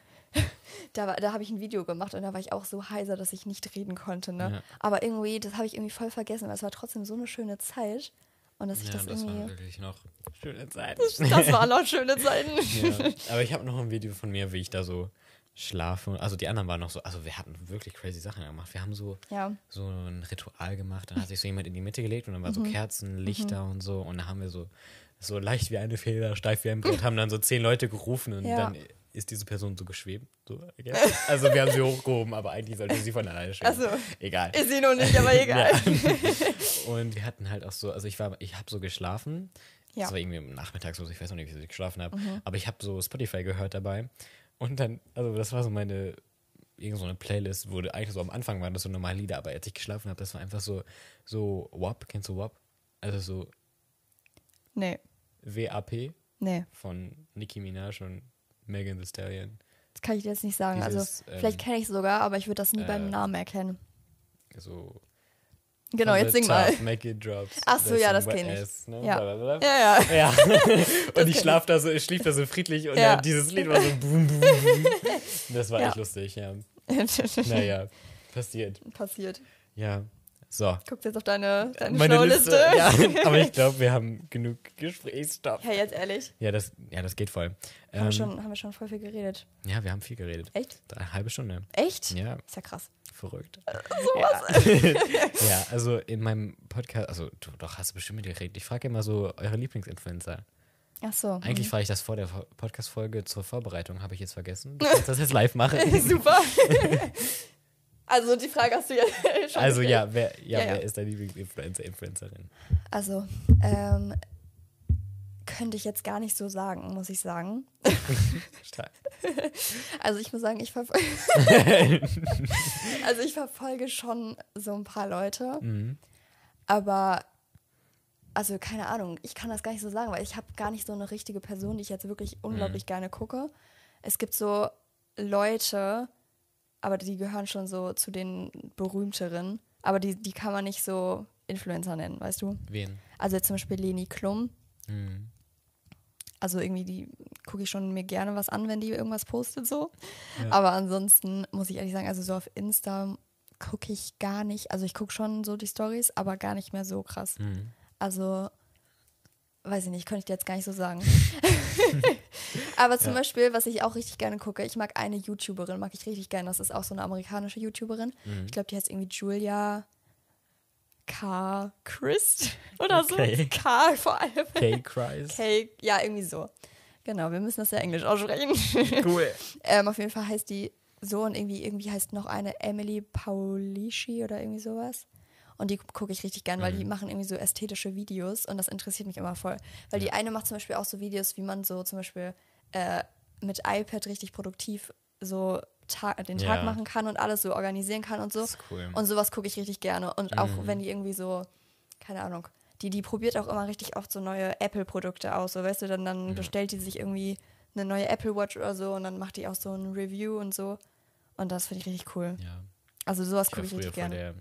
da, war- da habe ich ein Video gemacht und da war ich auch so heiser, dass ich nicht reden konnte, ne? Ja. Aber irgendwie, das habe ich irgendwie voll vergessen, weil es war trotzdem so eine schöne Zeit. Und dass ich Ja, das das irgendwie. war wirklich noch schöne Zeit. Das waren noch schöne Zeiten. ja. Aber ich habe noch ein Video von mir, wie ich da so schlafe. Also die anderen waren noch so, also wir hatten wirklich crazy Sachen gemacht. Wir haben so, Ja. so ein Ritual gemacht. Dann hat sich so jemand in die Mitte gelegt und dann waren Mhm. so Kerzen, Lichter und so. Und dann haben wir so, so leicht wie eine Feder, steif wie ein Brett, haben dann so zehn Leute gerufen und Ja. dann ist diese Person so geschwebt. So, guess. Also wir haben sie hochgehoben, aber eigentlich sollte sie von alleine schweben. Ach so. Egal. Ist sie noch nicht, aber egal. Und wir hatten halt auch so, also ich war, ich habe so geschlafen. Ja. Mhm. Das war irgendwie am Nachmittag so, ich weiß noch nicht, wie ich geschlafen habe. Aber ich habe so Spotify gehört dabei. Und dann, also das war so meine, irgend so eine Playlist, wo eigentlich so am Anfang waren das so normale Lieder, aber als ich geschlafen habe, das war einfach so, so WAP, kennst du WAP? Also so Nee, WAP nee. von Nicki Minaj und Megan Thee Stallion. Das kann ich dir jetzt nicht sagen. Dieses, also, vielleicht ähm, kenne ich es sogar, aber ich würde das nie äh, beim Namen erkennen. So Genau, jetzt sing mal. top, Make it drops. Ach so, ja, das some wet kenn ich. ne? Ja. Blablabla. Ja, ja. Ja. und ich schlaf da so, ich schlief da so friedlich und Ja. dieses Lied war so boom, boom, boom. Das war Ja. echt lustig, ja. Naja, passiert. Passiert. Ja. So. Guckst jetzt auf deine, deine Meine Liste. Ja, aber ich glaube, wir haben genug Gesprächsstoff. Ja, jetzt ehrlich. Ja, das, ja, das geht voll. Haben, Ähm, wir schon, haben wir schon voll viel geredet. ja, wir haben viel geredet. Echt? Eine halbe Stunde. Echt? Ja, Ist ja krass. Verrückt. Sowas. Ja. ja, also in meinem Podcast, also du, doch hast du bestimmt mit dir geredet. Ich frage immer so eure Lieblingsinfluencer. Ach so. Eigentlich frage ich das vor der Podcast-Folge zur Vorbereitung, habe ich jetzt vergessen. Du kannst das jetzt live machen. Super. Also die Frage hast du ja schon Also ja, wer, ja, Ja, ja. wer ist dein Lieblingsinfluencer, Influencerin? Also, ähm, könnte ich jetzt gar nicht so sagen, muss ich sagen. Stark. Also ich muss sagen, ich verfolge. also ich verfolge schon so ein paar Leute, Mhm. aber also keine Ahnung, ich kann das gar nicht so sagen, weil ich habe gar nicht so eine richtige Person, die ich jetzt wirklich unglaublich gerne gucke. Es gibt so Leute, aber die gehören schon so zu den berühmteren, aber die, die kann man nicht so Influencer nennen, weißt du? Wen? Also zum Beispiel Leni Klum. Mhm. Also irgendwie, die gucke ich schon mir gerne was an, wenn die irgendwas postet so. Ja. Aber ansonsten muss ich ehrlich sagen, also so auf Insta gucke ich gar nicht. Also ich gucke schon so die Stories, aber gar nicht mehr so krass. Mhm. Also, weiß ich nicht, könnte ich dir jetzt gar nicht so sagen. aber zum Ja. Beispiel, was ich auch richtig gerne gucke, ich mag eine YouTuberin, mag ich richtig gerne. Das ist auch so eine amerikanische YouTuberin. Mhm. Ich glaube, die heißt irgendwie Julia K. Christ oder Okay. so. K vor allem. K-Cries. Cake, ja, irgendwie so. Genau, wir müssen das ja Englisch aussprechen. Cool. ähm, auf jeden Fall heißt die so und irgendwie, irgendwie heißt noch eine Emily Paulischi oder irgendwie sowas. Und die gucke ich richtig gern, weil die machen irgendwie so ästhetische Videos und das interessiert mich immer voll. Weil die eine macht zum Beispiel auch so Videos, wie man so zum Beispiel äh, mit iPad richtig produktiv so ta den Tag Ja. machen kann und alles so organisieren kann und so. Das ist cool. Und sowas gucke ich richtig gerne. Und auch wenn die irgendwie so, keine Ahnung, die, die probiert auch immer richtig oft so neue Apple-Produkte aus. So, weißt du, dann, dann bestellt die sich irgendwie eine neue Apple Watch oder so und dann macht die auch so ein Review und so. Und das finde ich richtig cool. Ja. Also sowas gucke ich richtig gerne. der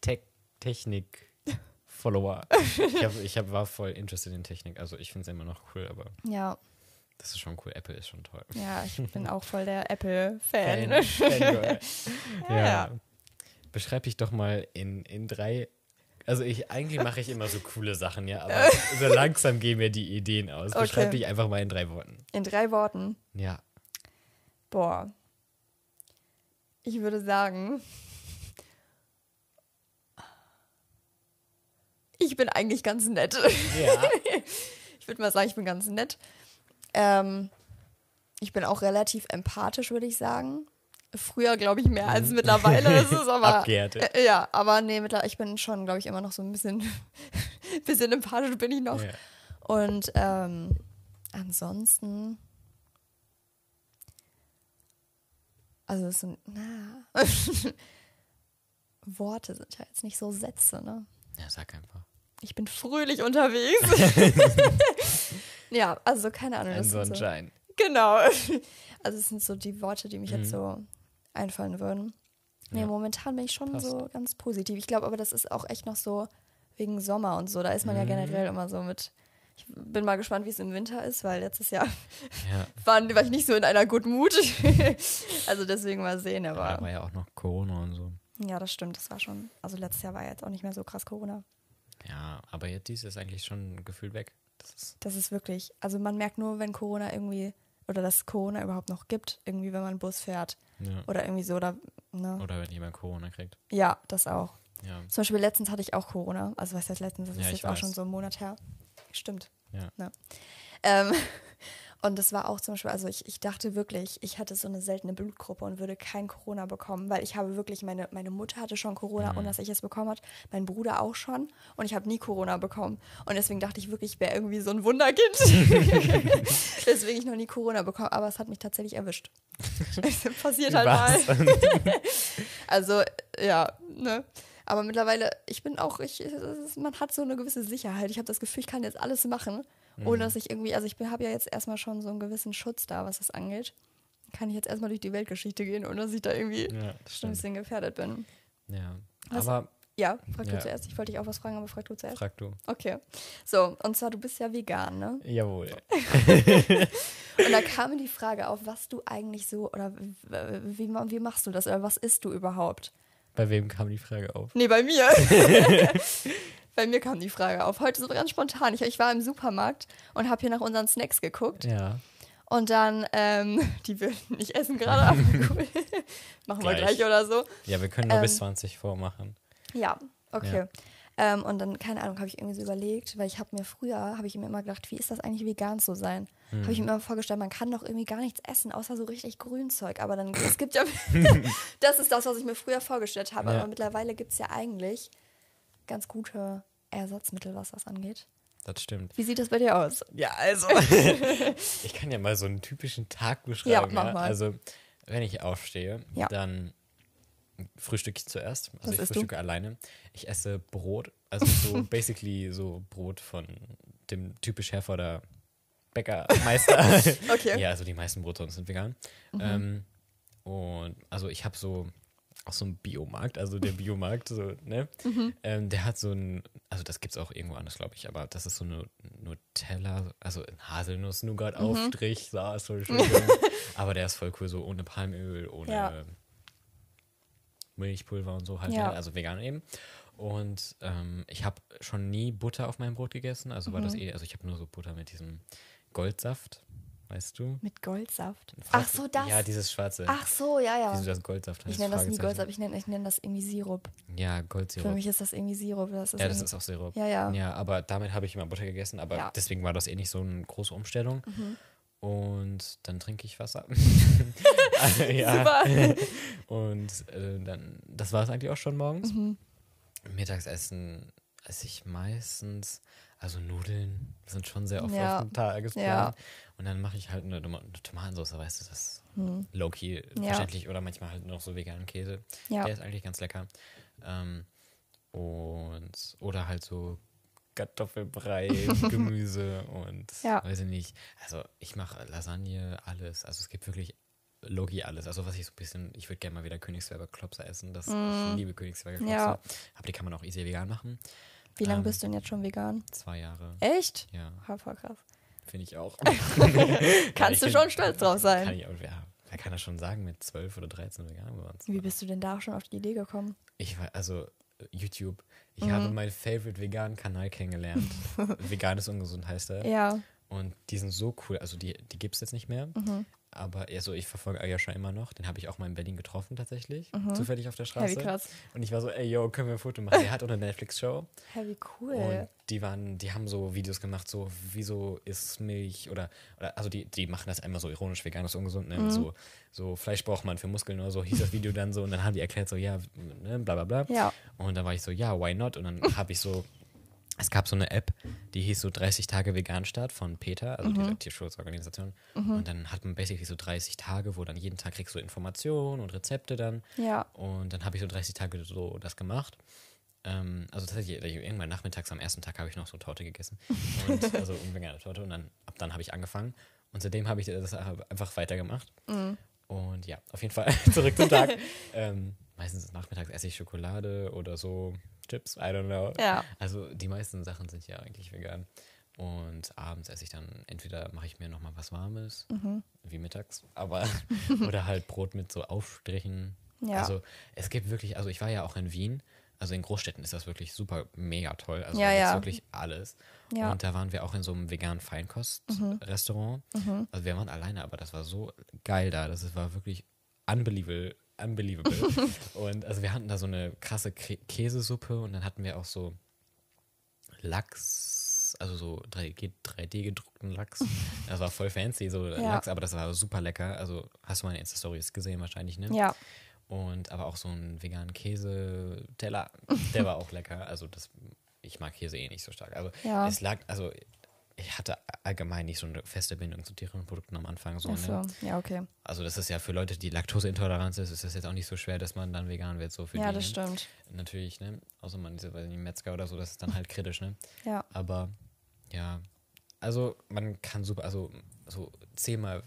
Tech Technik-Follower. ich hab, ich hab, war voll interested in Technik. Also ich finde es immer noch cool, aber Ja, das ist schon cool. Apple ist schon toll. ja, ich bin auch voll der Apple-Fan. Ja. Ja. Beschreib dich doch mal in, in drei. Also ich eigentlich mache ich immer so coole Sachen, ja, aber so langsam gehen mir die Ideen aus. Beschreib Okay. dich einfach mal in drei Worten. In drei Worten. Ja. Boah. Ich würde sagen, ich bin eigentlich ganz nett. Ja. Ich würde mal sagen, ich bin ganz nett. Ähm, ich bin auch relativ empathisch, würde ich sagen. Früher, glaube ich, mehr als mittlerweile. Das ist aber. Mhm. Äh, ja, aber nee, mittlerweile, ich bin schon, glaube ich, immer noch so ein bisschen, bisschen empathisch bin ich noch. ja. Und ähm, ansonsten. Also, es sind. Na, Worte sind ja jetzt nicht so Sätze, ne? Ja, sag einfach. Ich bin fröhlich unterwegs. Ja, also keine Ahnung. Ein sind so, Sonnenschein. genau. Also es sind so die Worte, die mich jetzt so einfallen würden. Nee, Mhm. Ja. momentan bin ich schon Passt. so ganz positiv. Ich glaube aber, das ist auch echt noch so wegen Sommer und so. Da ist man Mhm. ja generell immer so mit. Ich bin mal gespannt, wie es im Winter ist, weil letztes Jahr Ja. war, war ich nicht so in einer Good Mood. also deswegen mal sehen, Aber da war ja auch noch Corona und so. ja, das stimmt. Das war schon. Also letztes Jahr war jetzt auch nicht mehr so krass Corona. Ja, aber jetzt dies ist eigentlich schon gefühlt weg. Das ist, Das ist wirklich, also man merkt nur, wenn Corona irgendwie, oder dass Corona überhaupt noch gibt, irgendwie, wenn man Bus fährt ja. oder irgendwie so, oder, ne? Oder wenn jemand Corona kriegt. Ja, das auch. Ja. Zum Beispiel letztens hatte ich auch Corona, also was heißt letztens, das Ja, ist jetzt auch weiß. schon so einen Monat her. Stimmt. Ja. Ne. Ähm, und das war auch zum Beispiel, also ich, ich dachte wirklich, ich hatte so eine seltene Blutgruppe und würde kein Corona bekommen, weil ich habe wirklich, meine, meine Mutter hatte schon Corona, Mhm. ohne dass ich es bekommen hat, mein Bruder auch schon und ich habe nie Corona bekommen. Und deswegen dachte ich wirklich, ich wäre irgendwie so ein Wunderkind. deswegen ich noch nie Corona bekommen, aber es hat mich tatsächlich erwischt. Passiert halt mal. Also, ja, ne? Aber mittlerweile, ich bin auch, ich, man hat so eine gewisse Sicherheit. Ich habe das Gefühl, ich kann jetzt alles machen, ohne dass ich irgendwie, also ich habe ja jetzt erstmal schon so einen gewissen Schutz da, was das angeht. Kann ich jetzt erstmal durch die Weltgeschichte gehen, ohne dass ich da irgendwie Ja, ein bisschen gefährdet bin. Ja. Was- Aber Ja, frag Ja. du zuerst. Ich wollte dich auch was fragen, aber frag du zuerst. frag du. Okay. So, und zwar, du bist ja vegan, ne? Jawohl. Und da kam mir die Frage auf, was du eigentlich so, oder wie, wie, wie machst du das, oder was isst du überhaupt? Bei wem kam die Frage auf? Nee, bei mir. bei mir kam die Frage auf. Heute so ganz spontan. Ich, ich war im Supermarkt und habe hier nach unseren Snacks geguckt. Ja. Und dann, ähm, die will nicht essen gerade, aber cool. Machen wir Gleich. gleich oder so. Ja, wir können nur bis Ähm, 20 vormachen. Ja, okay. Ähm, und dann, keine Ahnung, habe ich irgendwie so überlegt, weil ich habe mir früher, habe ich mir immer gedacht, wie ist das eigentlich vegan zu sein? Habe Mhm. ich mir immer vorgestellt, man kann doch irgendwie gar nichts essen, außer so richtig Grünzeug. Aber dann, es gibt ja, das ist das, was ich mir früher vorgestellt habe. Ja. Aber mittlerweile gibt es ja eigentlich ganz gute Ersatzmittel, was das angeht. Das stimmt. Wie sieht das bei dir aus? Ja, also. ich kann ja mal so einen typischen Tag beschreiben. Ja, mach mal. Also, wenn ich aufstehe, Ja. dann frühstücke ich zuerst. Also, Was ich isst du? frühstücke alleine. Ich esse Brot. Also, so basically so Brot von dem typisch Herforder Bäckermeister. Okay. Ja, also die meisten Brotsorten sind vegan. Ähm, und also, ich habe so auch so einen Biomarkt, also der Biomarkt, so, ne? Ähm, der hat so ein, also das gibt's auch irgendwo anders, glaube ich, aber das ist so eine Nutella, also ein Haselnuss-Nougat-Aufstrich, so, Entschuldigung. aber der ist voll cool, so ohne Palmöl, ohne Ja. Milchpulver und so halt, Ja. also vegan eben. Und ähm, ich habe schon nie Butter auf meinem Brot gegessen, also war Mhm. das eh, also ich habe nur so Butter mit diesem Goldsaft, weißt du? Mit Goldsaft. Ach so, das. Ja, dieses schwarze. Ach so, ja, ja. Wieso das Goldsaft heißt? Ich nenne das nie. Goldsaft, ich nenne ich nenn das irgendwie Sirup. Ja, Für Goldsirup. mich ist das irgendwie Sirup. Das ist Ja, das ist auch Sirup. Ja, ja. Ja, aber damit habe ich immer Butter gegessen, aber Ja. Mhm. deswegen war das eh nicht so eine große Umstellung. Und dann trinke ich Wasser. Also, ja. Super. Und äh, dann, das war es eigentlich auch schon morgens. Mhm. Mittagsessen esse ich meistens, also Nudeln sind schon sehr oft Ja. auf dem Tagesplan. Ja. Und dann mache ich halt eine, eine Tomatensauce, weißt du, das ist Hm. low-key Ja. verständlich. Oder manchmal halt noch so veganen Käse. Ja. Der ist eigentlich ganz lecker. Ähm, und, oder halt so Kartoffelbrei, Gemüse und Ja. weiß ich nicht. Also ich mache Lasagne, alles. Also es gibt wirklich Logi alles. Also was ich so ein bisschen, ich würde gerne mal wieder Königsberger Klopse essen. Das, Ich liebe Königsberger Klopse. Mm. Ja. Aber die kann man auch easy vegan machen. Wie lange Ähm, bist du denn jetzt schon vegan? Zwei Jahre. Echt? Ja, voll krass. Finde ich auch. Kannst du ich schon stolz drauf Kann sein. ich auch, ja, wer kann das schon sagen, mit 12 oder 13 vegan geworden Wie bist du denn da schon auf die Idee gekommen? Ich war, also YouTube. Ich Mhm. habe meinen favorite veganen Kanal kennengelernt. Vegan ist ungesund heißt er. Ja. Und die sind so cool. Also die, die gibt es jetzt nicht mehr. Mhm. Aber also ich verfolge Ayasha immer noch. Den habe ich auch mal in Berlin getroffen tatsächlich. Zufällig auf der Ja, Straße. krass. Und ich war so, ey yo, können wir ein Foto machen? Der hat auch eine Netflix-Show. Hä, wie cool. Und die waren, die haben so Videos gemacht, so, wieso ist Milch oder, oder also die, die machen das einmal so ironisch, vegan ist ungesund, Mhm. ne? So, so Fleisch braucht man für Muskeln oder so, hieß das Video dann so und dann haben die erklärt so, ja, ne, bla bla bla. Ja. Und dann war ich so, ja, why not? Und dann habe ich so, es gab so eine App, die hieß so 30 Tage Veganstart von PETA, also Mhm. dieser Tierschutzorganisation. Und dann hat man basically so 30 Tage, wo dann jeden Tag kriegst du Informationen und Rezepte dann. Ja. Und dann habe ich so 30 Tage so das gemacht. Ähm, also tatsächlich, irgendwann nachmittags am ersten Tag habe ich noch so Torte gegessen. Und, also unvegane Torte. Und dann, ab dann habe ich angefangen. Und seitdem habe ich das einfach weitergemacht. Mhm. Und ja, auf jeden Fall zurück zum Tag. ähm, meistens nachmittags esse ich Schokolade oder so Chips, I don't know. Ja. Also die meisten Sachen sind ja eigentlich vegan. Und abends esse ich dann, entweder mache ich mir nochmal was Warmes, Mhm. wie mittags, aber oder halt Brot mit so Aufstrichen. Ja. Also es gibt wirklich, also ich war ja auch in Wien, also in Großstädten ist das wirklich super mega toll. Also Ja, da ja. wirklich alles. Ja. Mhm. Und da waren wir auch in so einem veganen Feinkost-Restaurant. Also wir waren alleine, aber das war so geil da. Das war wirklich unbelievable. Unbelievable. und also wir hatten da so eine krasse Kä- Käsesuppe und dann hatten wir auch so Lachs, also so 3D, 3D gedruckten Lachs. Das war voll fancy, so Lachs, aber das war super lecker. Also hast du meine Insta-Stories gesehen wahrscheinlich, ne? Ja. Und aber auch so einen veganen Käse-Teller, der war auch lecker. Also das, ich mag Käse eh nicht so stark. Also Ja. es lag, also ich hatte allgemein nicht so eine feste Bindung zu tierischen Produkten am Anfang. So, Ach so. ne? Ja, okay. Also das ist ja für Leute, die Laktoseintolerant ist, ist das jetzt auch nicht so schwer, dass man dann vegan wird. So für Ja, die, das ne? stimmt. Natürlich, ne? Außer man ist ja nicht, Metzger oder so, das ist dann halt kritisch, ne? Ja. Aber ja, also man kann super, also so zehnmal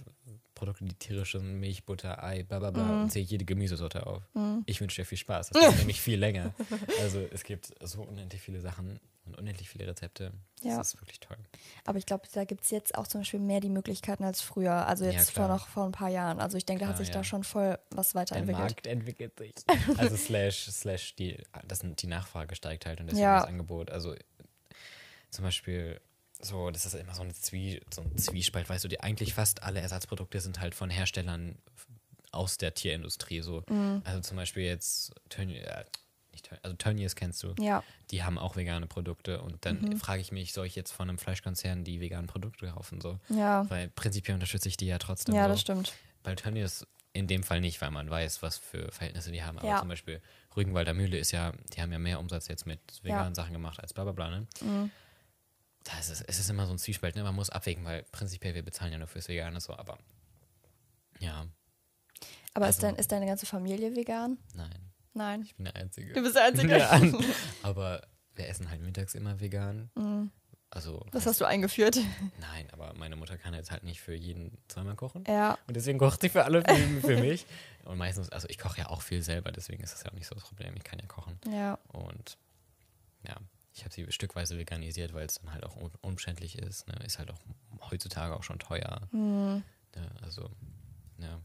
Produkte, die tierische Milch, Butter, Ei, bla bla bla, Mhm. und zähle jede Gemüsesorte auf. Ich wünsche dir viel Spaß. Das dauert nämlich viel länger. Also es gibt so unendlich viele Sachen und unendlich viele Rezepte. Das Ja. ist wirklich toll. Aber ich glaube, da gibt es jetzt auch zum Beispiel mehr die Möglichkeiten als früher. Also Ja, jetzt vor klar. noch vor ein paar Jahren. Also ich denke, da hat sich ja. da schon voll was Der weiterentwickelt. Markt entwickelt sich. Also slash, slash die, das, die Nachfrage steigt halt und deswegen Ja. das Angebot. Also zum Beispiel so, das ist immer so, eine Zwie, so ein Zwiespalt, weißt du, die eigentlich fast alle Ersatzprodukte sind halt von Herstellern aus der Tierindustrie. So. Mhm. Also zum Beispiel jetzt Tönnies, äh, nicht also Tönnies kennst du. Ja. Die haben auch vegane Produkte und dann frage ich mich, soll ich jetzt von einem Fleischkonzern die veganen Produkte kaufen? So? Ja. Weil prinzipiell unterstütze ich die ja trotzdem. Ja, so. das stimmt. Bei Tönnies in dem Fall nicht, weil man weiß, was für Verhältnisse die haben. Aber Ja. zum Beispiel Rügenwalder Mühle ist ja, die haben ja mehr Umsatz jetzt mit veganen Ja. Sachen gemacht als bla bla bla. Ne? Mhm. Da ist es, ist immer so ein Zwiespalt, ne? Man muss abwägen, weil prinzipiell wir bezahlen ja nur fürs Vegane so, aber ja, Aber ist, Also- dein, ist deine ganze Familie vegan? nein, Nein. ich bin der Einzige. Du bist der Einzige. ja, aber wir essen halt mittags immer vegan. Mhm. Also, Das hast du eingeführt. nein, aber meine Mutter kann jetzt halt nicht für jeden zweimal kochen. Ja. Und deswegen kocht sie für alle für, mich. Und meistens, also ich koche ja auch viel selber, deswegen ist das ja auch nicht so das Problem. Ich kann ja kochen. Ja. Und ja, ich habe sie stückweise veganisiert, weil es dann halt auch un umständlich ist. Ne? Ist halt auch heutzutage auch schon teuer. Mhm. Ne? Also, ja.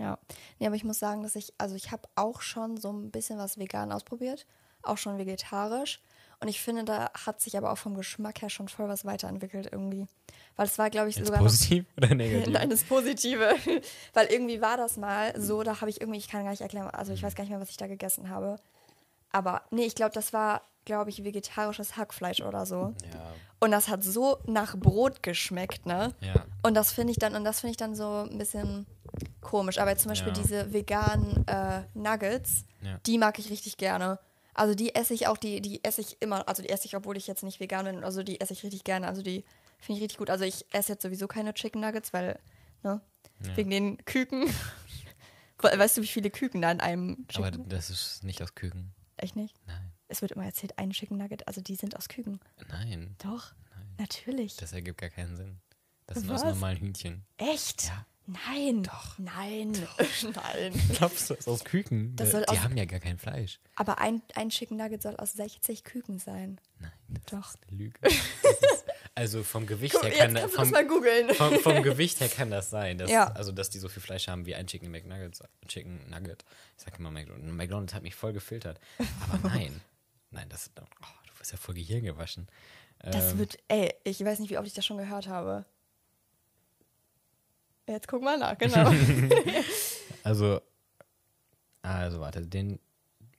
Ja. Nee, aber ich muss sagen, dass ich, also ich habe auch schon so ein bisschen was vegan ausprobiert. Auch schon vegetarisch. Und ich finde, da hat sich aber auch vom Geschmack her schon voll was weiterentwickelt irgendwie. Weil es war, glaube ich, Ist sogar noch positiv oder negativ? Nein, das Positive. Weil irgendwie war das mal so, da habe ich irgendwie, ich kann gar nicht erklären, also Mhm. ich weiß gar nicht mehr, was ich da gegessen habe. Aber nee, ich glaube, das war, glaube ich, vegetarisches Hackfleisch oder so. Ja, Und das hat so nach Brot geschmeckt, ne? ja. Und das finde ich dann, und das finde ich dann so ein bisschen komisch. Aber zum Beispiel Ja. diese veganen äh, Nuggets, Ja. die mag ich richtig gerne. Also die esse ich auch, die, die esse ich immer, also die esse ich, obwohl ich jetzt nicht vegan bin, also die esse ich richtig gerne. Also die finde ich richtig gut. Also ich esse jetzt sowieso keine Chicken Nuggets, weil, ne, wegen den Küken. We- weißt du, wie viele Küken da in einem Aber Chicken? das ist nicht aus Küken. Echt nicht? Nein. Es wird immer erzählt, ein Chicken Nugget, also die sind aus Küken. Nein. Doch, Nein. natürlich. Das ergibt gar keinen Sinn. Das sind Was? aus normalen Hühnchen. Echt? Ja. Nein. Doch. Nein. Nein. Glaubst du, das ist aus Küken? Das Äh, die aus- haben ja gar kein Fleisch. Aber ein, ein Chicken Nugget soll aus 60 Küken sein. Nein, das Doch. ist eine Lüge. Das ist, also vom Gewicht Guck, her kann du vom, das mal googeln. vom, vom Gewicht her kann das sein. Dass, Ja. Also, dass die so viel Fleisch haben wie ein Chicken McNuggets. Chicken Nugget. Ich sag immer McDonald's. McDonald's hat mich voll gefiltert. Aber nein. Nein, das. Oh, du wirst ja voll Gehirn gewaschen. Das Ähm, wird, ey, ich weiß nicht, wie oft ich das schon gehört habe. Jetzt guck mal nach, genau. Also. Also, warte. Den.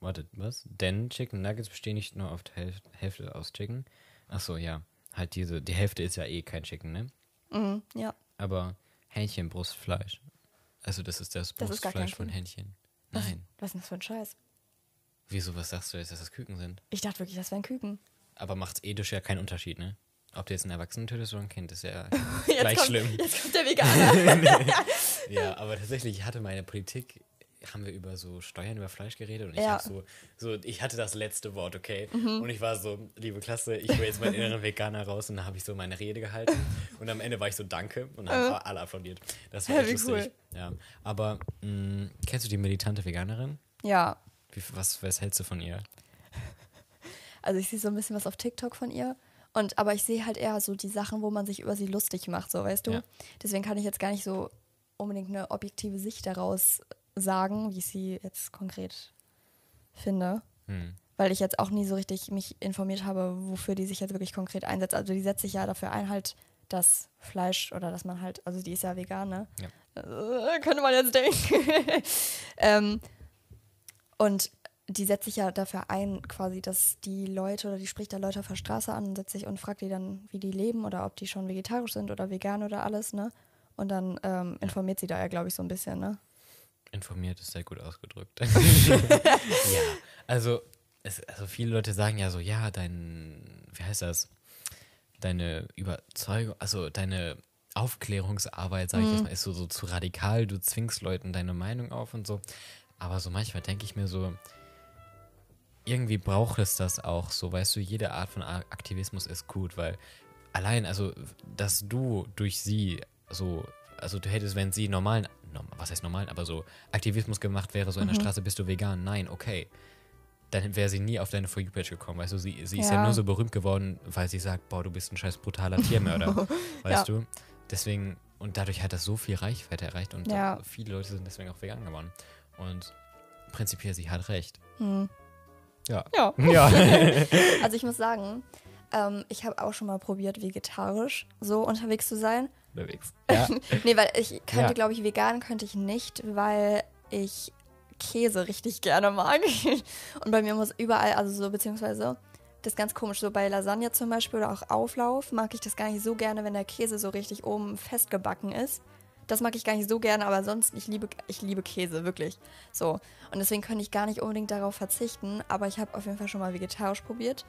Warte, was? Denn Chicken Nuggets bestehen nicht nur auf der Häl- Hälfte aus Chicken. Ach so, ja. Halt diese. Die Hälfte ist ja eh kein Chicken, ne? mhm, ja. Aber Hähnchenbrustfleisch. Also das ist das Das ist Brustfleisch von. Hähnchen. Nein. Was ist denn das für ein Scheiß? Wieso, was sagst du jetzt, dass das Küken sind? Ich dachte wirklich, das wären Küken. Aber macht's ethisch ja keinen Unterschied, ne? Ob du jetzt einen Erwachsenen tötest oder ein Kind, ist ja gleich kommt, schlimm. Jetzt kommt der Veganer. Ja, aber tatsächlich ich hatte meine Politik, haben wir über so Steuern über Fleisch geredet und ich Ja. so, so, ich hatte das letzte Wort, okay? Mhm. Und ich war so, liebe Klasse, ich will jetzt meinen inneren Veganer raus und dann habe ich so meine Rede gehalten und am Ende war ich so Danke und dann haben alle applaudiert. Das war Ja, echt lustig. Ja. Aber mh, kennst du die militante Veganerin? ja, Wie, was, was hältst du von ihr? also ich sehe so ein bisschen was auf TikTok von ihr. Und, aber ich sehe halt eher so die Sachen, wo man sich über sie lustig macht, so weißt du. Ja. Deswegen kann ich jetzt gar nicht so unbedingt eine objektive Sicht daraus sagen, wie ich sie jetzt konkret finde. Hm. Weil ich jetzt auch nie so richtig mich informiert habe, wofür die sich jetzt wirklich konkret einsetzt. Also die setzt sich ja dafür ein, halt das Fleisch oder dass man halt, also die ist ja vegan, ne? Ja. Äh, könnte man jetzt denken. ähm, und die setzt sich ja dafür ein, quasi, dass die Leute oder die spricht da Leute auf der Straße an und setzt sich und fragt die dann, wie die leben oder ob die schon vegetarisch sind oder vegan oder alles, ne? Und dann ähm, informiert sie da ja, glaube ich, so ein bisschen, ne? Informiert ist sehr gut ausgedrückt. ja, also, es, also viele Leute sagen ja so, ja, dein, wie heißt das? Deine Überzeugung, also deine Aufklärungsarbeit, sage ich jetzt mal, ist so, so zu radikal, du zwingst Leuten deine Meinung auf und so. Aber so manchmal denke ich mir so, irgendwie braucht es das auch so, weißt du, jede Art von Aktivismus ist gut, weil allein, also, dass du durch sie so, also du hättest, wenn sie normalen, norm- was heißt normalen, aber so Aktivismus gemacht wäre, so in der Straße bist du vegan, nein, okay. Dann wäre sie nie auf deine For You-Page gekommen, weißt du, sie, sie ist ja Ja. nur so berühmt geworden, weil sie sagt, boah, du bist ein scheiß brutaler Tiermörder, weißt du? Deswegen, und dadurch hat das so viel Reichweite erreicht und Ja. viele Leute sind deswegen auch vegan geworden. Und prinzipiell, sie hat recht. Hm. Ja. Ja. Ja. Also ich muss sagen, Ähm, ich habe auch schon mal probiert, vegetarisch so unterwegs zu sein. Unterwegs. Ja. nee, weil ich könnte, Ja. glaube ich, vegan könnte ich nicht, weil ich Käse richtig gerne mag. Und bei mir muss überall, also so, beziehungsweise, das ist ganz komisch, so bei Lasagne zum Beispiel oder auch Auflauf mag ich das gar nicht so gerne, wenn der Käse so richtig oben festgebacken ist. Das mag ich gar nicht so gerne, aber sonst, ich liebe, ich liebe Käse, wirklich. So. Und deswegen könnte ich gar nicht unbedingt darauf verzichten, aber ich habe auf jeden Fall schon mal vegetarisch probiert.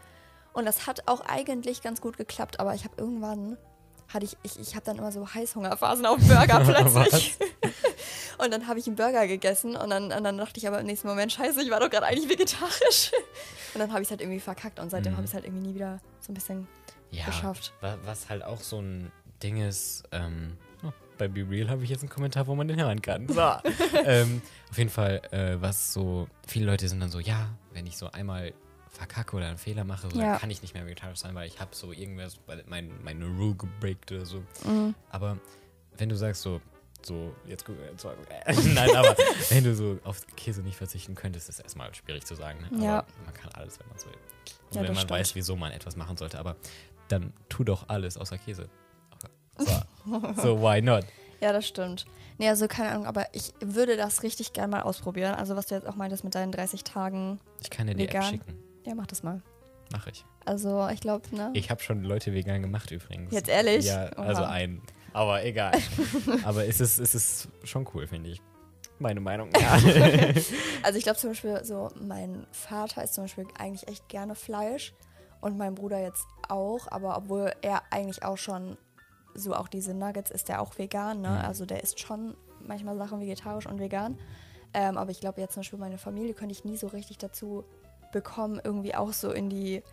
Und das hat auch eigentlich ganz gut geklappt, aber ich habe irgendwann, hatte ich, ich, ich habe dann immer so Heißhungerphasen auf Burger plötzlich. und dann habe ich einen Burger gegessen und dann, und dann dachte ich aber im nächsten Moment, scheiße, ich war doch gerade eigentlich vegetarisch. Und dann habe ich es halt irgendwie verkackt und seitdem habe ich es halt irgendwie nie wieder so ein bisschen ja, geschafft. wa- Was halt auch so ein Ding ist, ähm, bei Be Real habe ich jetzt einen Kommentar, wo man den hören kann. So. ähm, auf jeden Fall, äh, was so, viele Leute sind dann so, ja, wenn ich so einmal verkacke oder einen Fehler mache, so, Ja. dann kann ich nicht mehr vegetarisch sein, weil ich habe so irgendwas, weil mein, meine Rule gebreakt oder so. Mhm. Aber wenn du sagst so, so, jetzt guck, äh, so, nein, aber wenn du so auf Käse nicht verzichten könntest, ist erstmal schwierig zu sagen. Ne? Ja. Aber man kann alles, wenn man es will. Und Ja, wenn man stimmt. weiß, wieso man etwas machen sollte. Aber dann tu doch alles außer Käse. So, so why not? Ja, das stimmt. Nee, also keine Ahnung, aber ich würde das richtig gern mal ausprobieren. Also was du jetzt auch meintest mit deinen 30 Tagen. Ich kann dir die Vegan. App schicken. Ja, mach das mal. Mach ich. Also ich glaube, ne? Ich habe schon Leute vegan gemacht übrigens. Jetzt ehrlich? Ja, Oha. also einen. Aber egal. Aber es ist, es ist schon cool, finde ich. Meine Meinung. Ja. Also ich glaube zum Beispiel so, mein Vater isst zum Beispiel eigentlich echt gerne Fleisch und mein Bruder jetzt auch, aber obwohl er eigentlich auch schon so auch diese Nuggets ist der auch vegan, ne? Mhm. Also der isst schon manchmal Sachen vegetarisch und vegan. Ähm, aber ich glaube jetzt zum Beispiel meine Familie könnte ich nie so richtig dazu bekommen, irgendwie auch so in die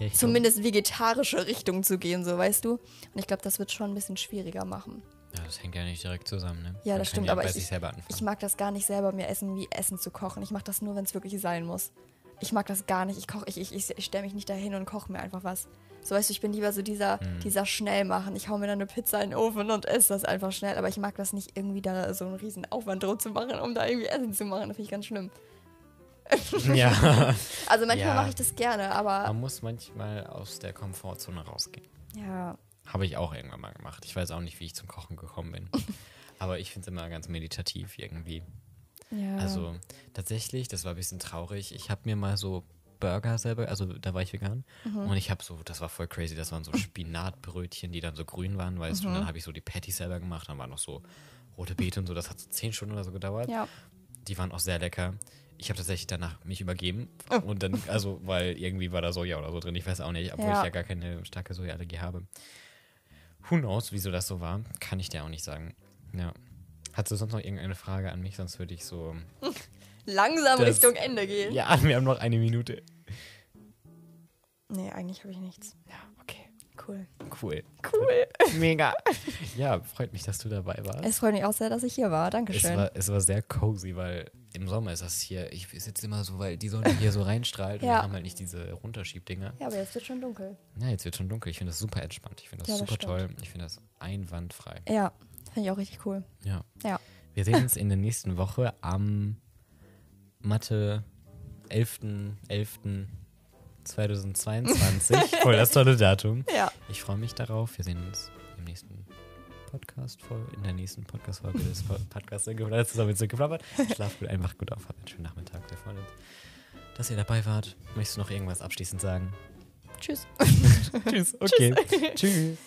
Richtung. zumindest vegetarische Richtung zu gehen, so weißt du. Und ich glaube, das wird schon ein bisschen schwieriger machen. Ja, das hängt ja nicht direkt zusammen, ne? Ja, Man das stimmt, ja aber ich-. Ich mag das gar nicht selber, mir Essen wie Essen zu kochen. Ich mache das nur, wenn es wirklich sein muss. Ich mag das gar nicht. Ich koche, ich, ich, ich stelle mich nicht dahin und koche mir einfach was. So weißt du, ich bin lieber so dieser, Mhm. dieser Schnellmachen. Ich hau mir dann eine Pizza in den Ofen und esse das einfach schnell. Aber ich mag das nicht irgendwie da so einen riesen Aufwand drum zu machen, um da irgendwie Essen zu machen. Das finde ich ganz schlimm. ja. Also manchmal Ja. mache ich das gerne, aber Man muss manchmal aus der Komfortzone rausgehen. ja. Habe ich auch irgendwann mal gemacht. Ich weiß auch nicht, wie ich zum Kochen gekommen bin. Aber ich finde es immer ganz meditativ irgendwie. Ja. Also tatsächlich, das war ein bisschen traurig. Ich habe mir mal so Burger selber, also da war ich vegan. Mhm. Und ich habe so, das war voll crazy, das waren so Spinatbrötchen, die dann so grün waren, weißt du. Und Mhm. dann habe ich so die Patties selber gemacht, dann waren noch so rote Beete und so. Das hat so zehn Stunden oder so gedauert. ja. Die waren auch sehr lecker. Ich habe tatsächlich danach mich übergeben. Oh. Und dann, also, weil irgendwie war da Soja oder so drin, ich weiß auch nicht, obwohl Ja. ich ja gar keine starke Sojaallergie habe. Who knows, wieso das so war? Kann ich dir auch nicht sagen. Ja. Hast du sonst noch irgendeine Frage an mich? Sonst würde ich so. Langsam Das- Richtung Ende gehen. Ja, wir haben noch eine Minute. Nee, eigentlich habe ich nichts. Ja, okay. Cool. Cool. Cool. Mega. Ja, freut mich, dass du dabei warst. Es freut mich auch sehr, dass ich hier war. Es Dankeschön. war, es war sehr cozy, weil im Sommer ist das hier, ich sitze immer so, weil die Sonne hier so reinstrahlt und Ja. wir haben halt nicht diese Runterschiebdinger. ja, aber jetzt wird schon dunkel. Ja, jetzt wird schon dunkel. Ich finde das super entspannt. Ich finde das Ja, das super toll. stimmt. Ich finde das einwandfrei. Ja, finde ich auch richtig cool. Ja. Ja. Wir sehen uns in der nächsten Woche am Mathe 11.11.2022. Voll das tolle Datum. Ja. Ich freue mich darauf. Wir sehen uns im nächsten Podcast in der nächsten Podcast-Folge des Po- Podcasts zusammen mit Zirkelplappert. Schlaf gut, einfach gut auf. Habt einen schönen Nachmittag. Wir freuen uns, dass ihr dabei wart. Möchtest du noch irgendwas abschließend sagen? Tschüss. Tschüss. Okay. Tschüss.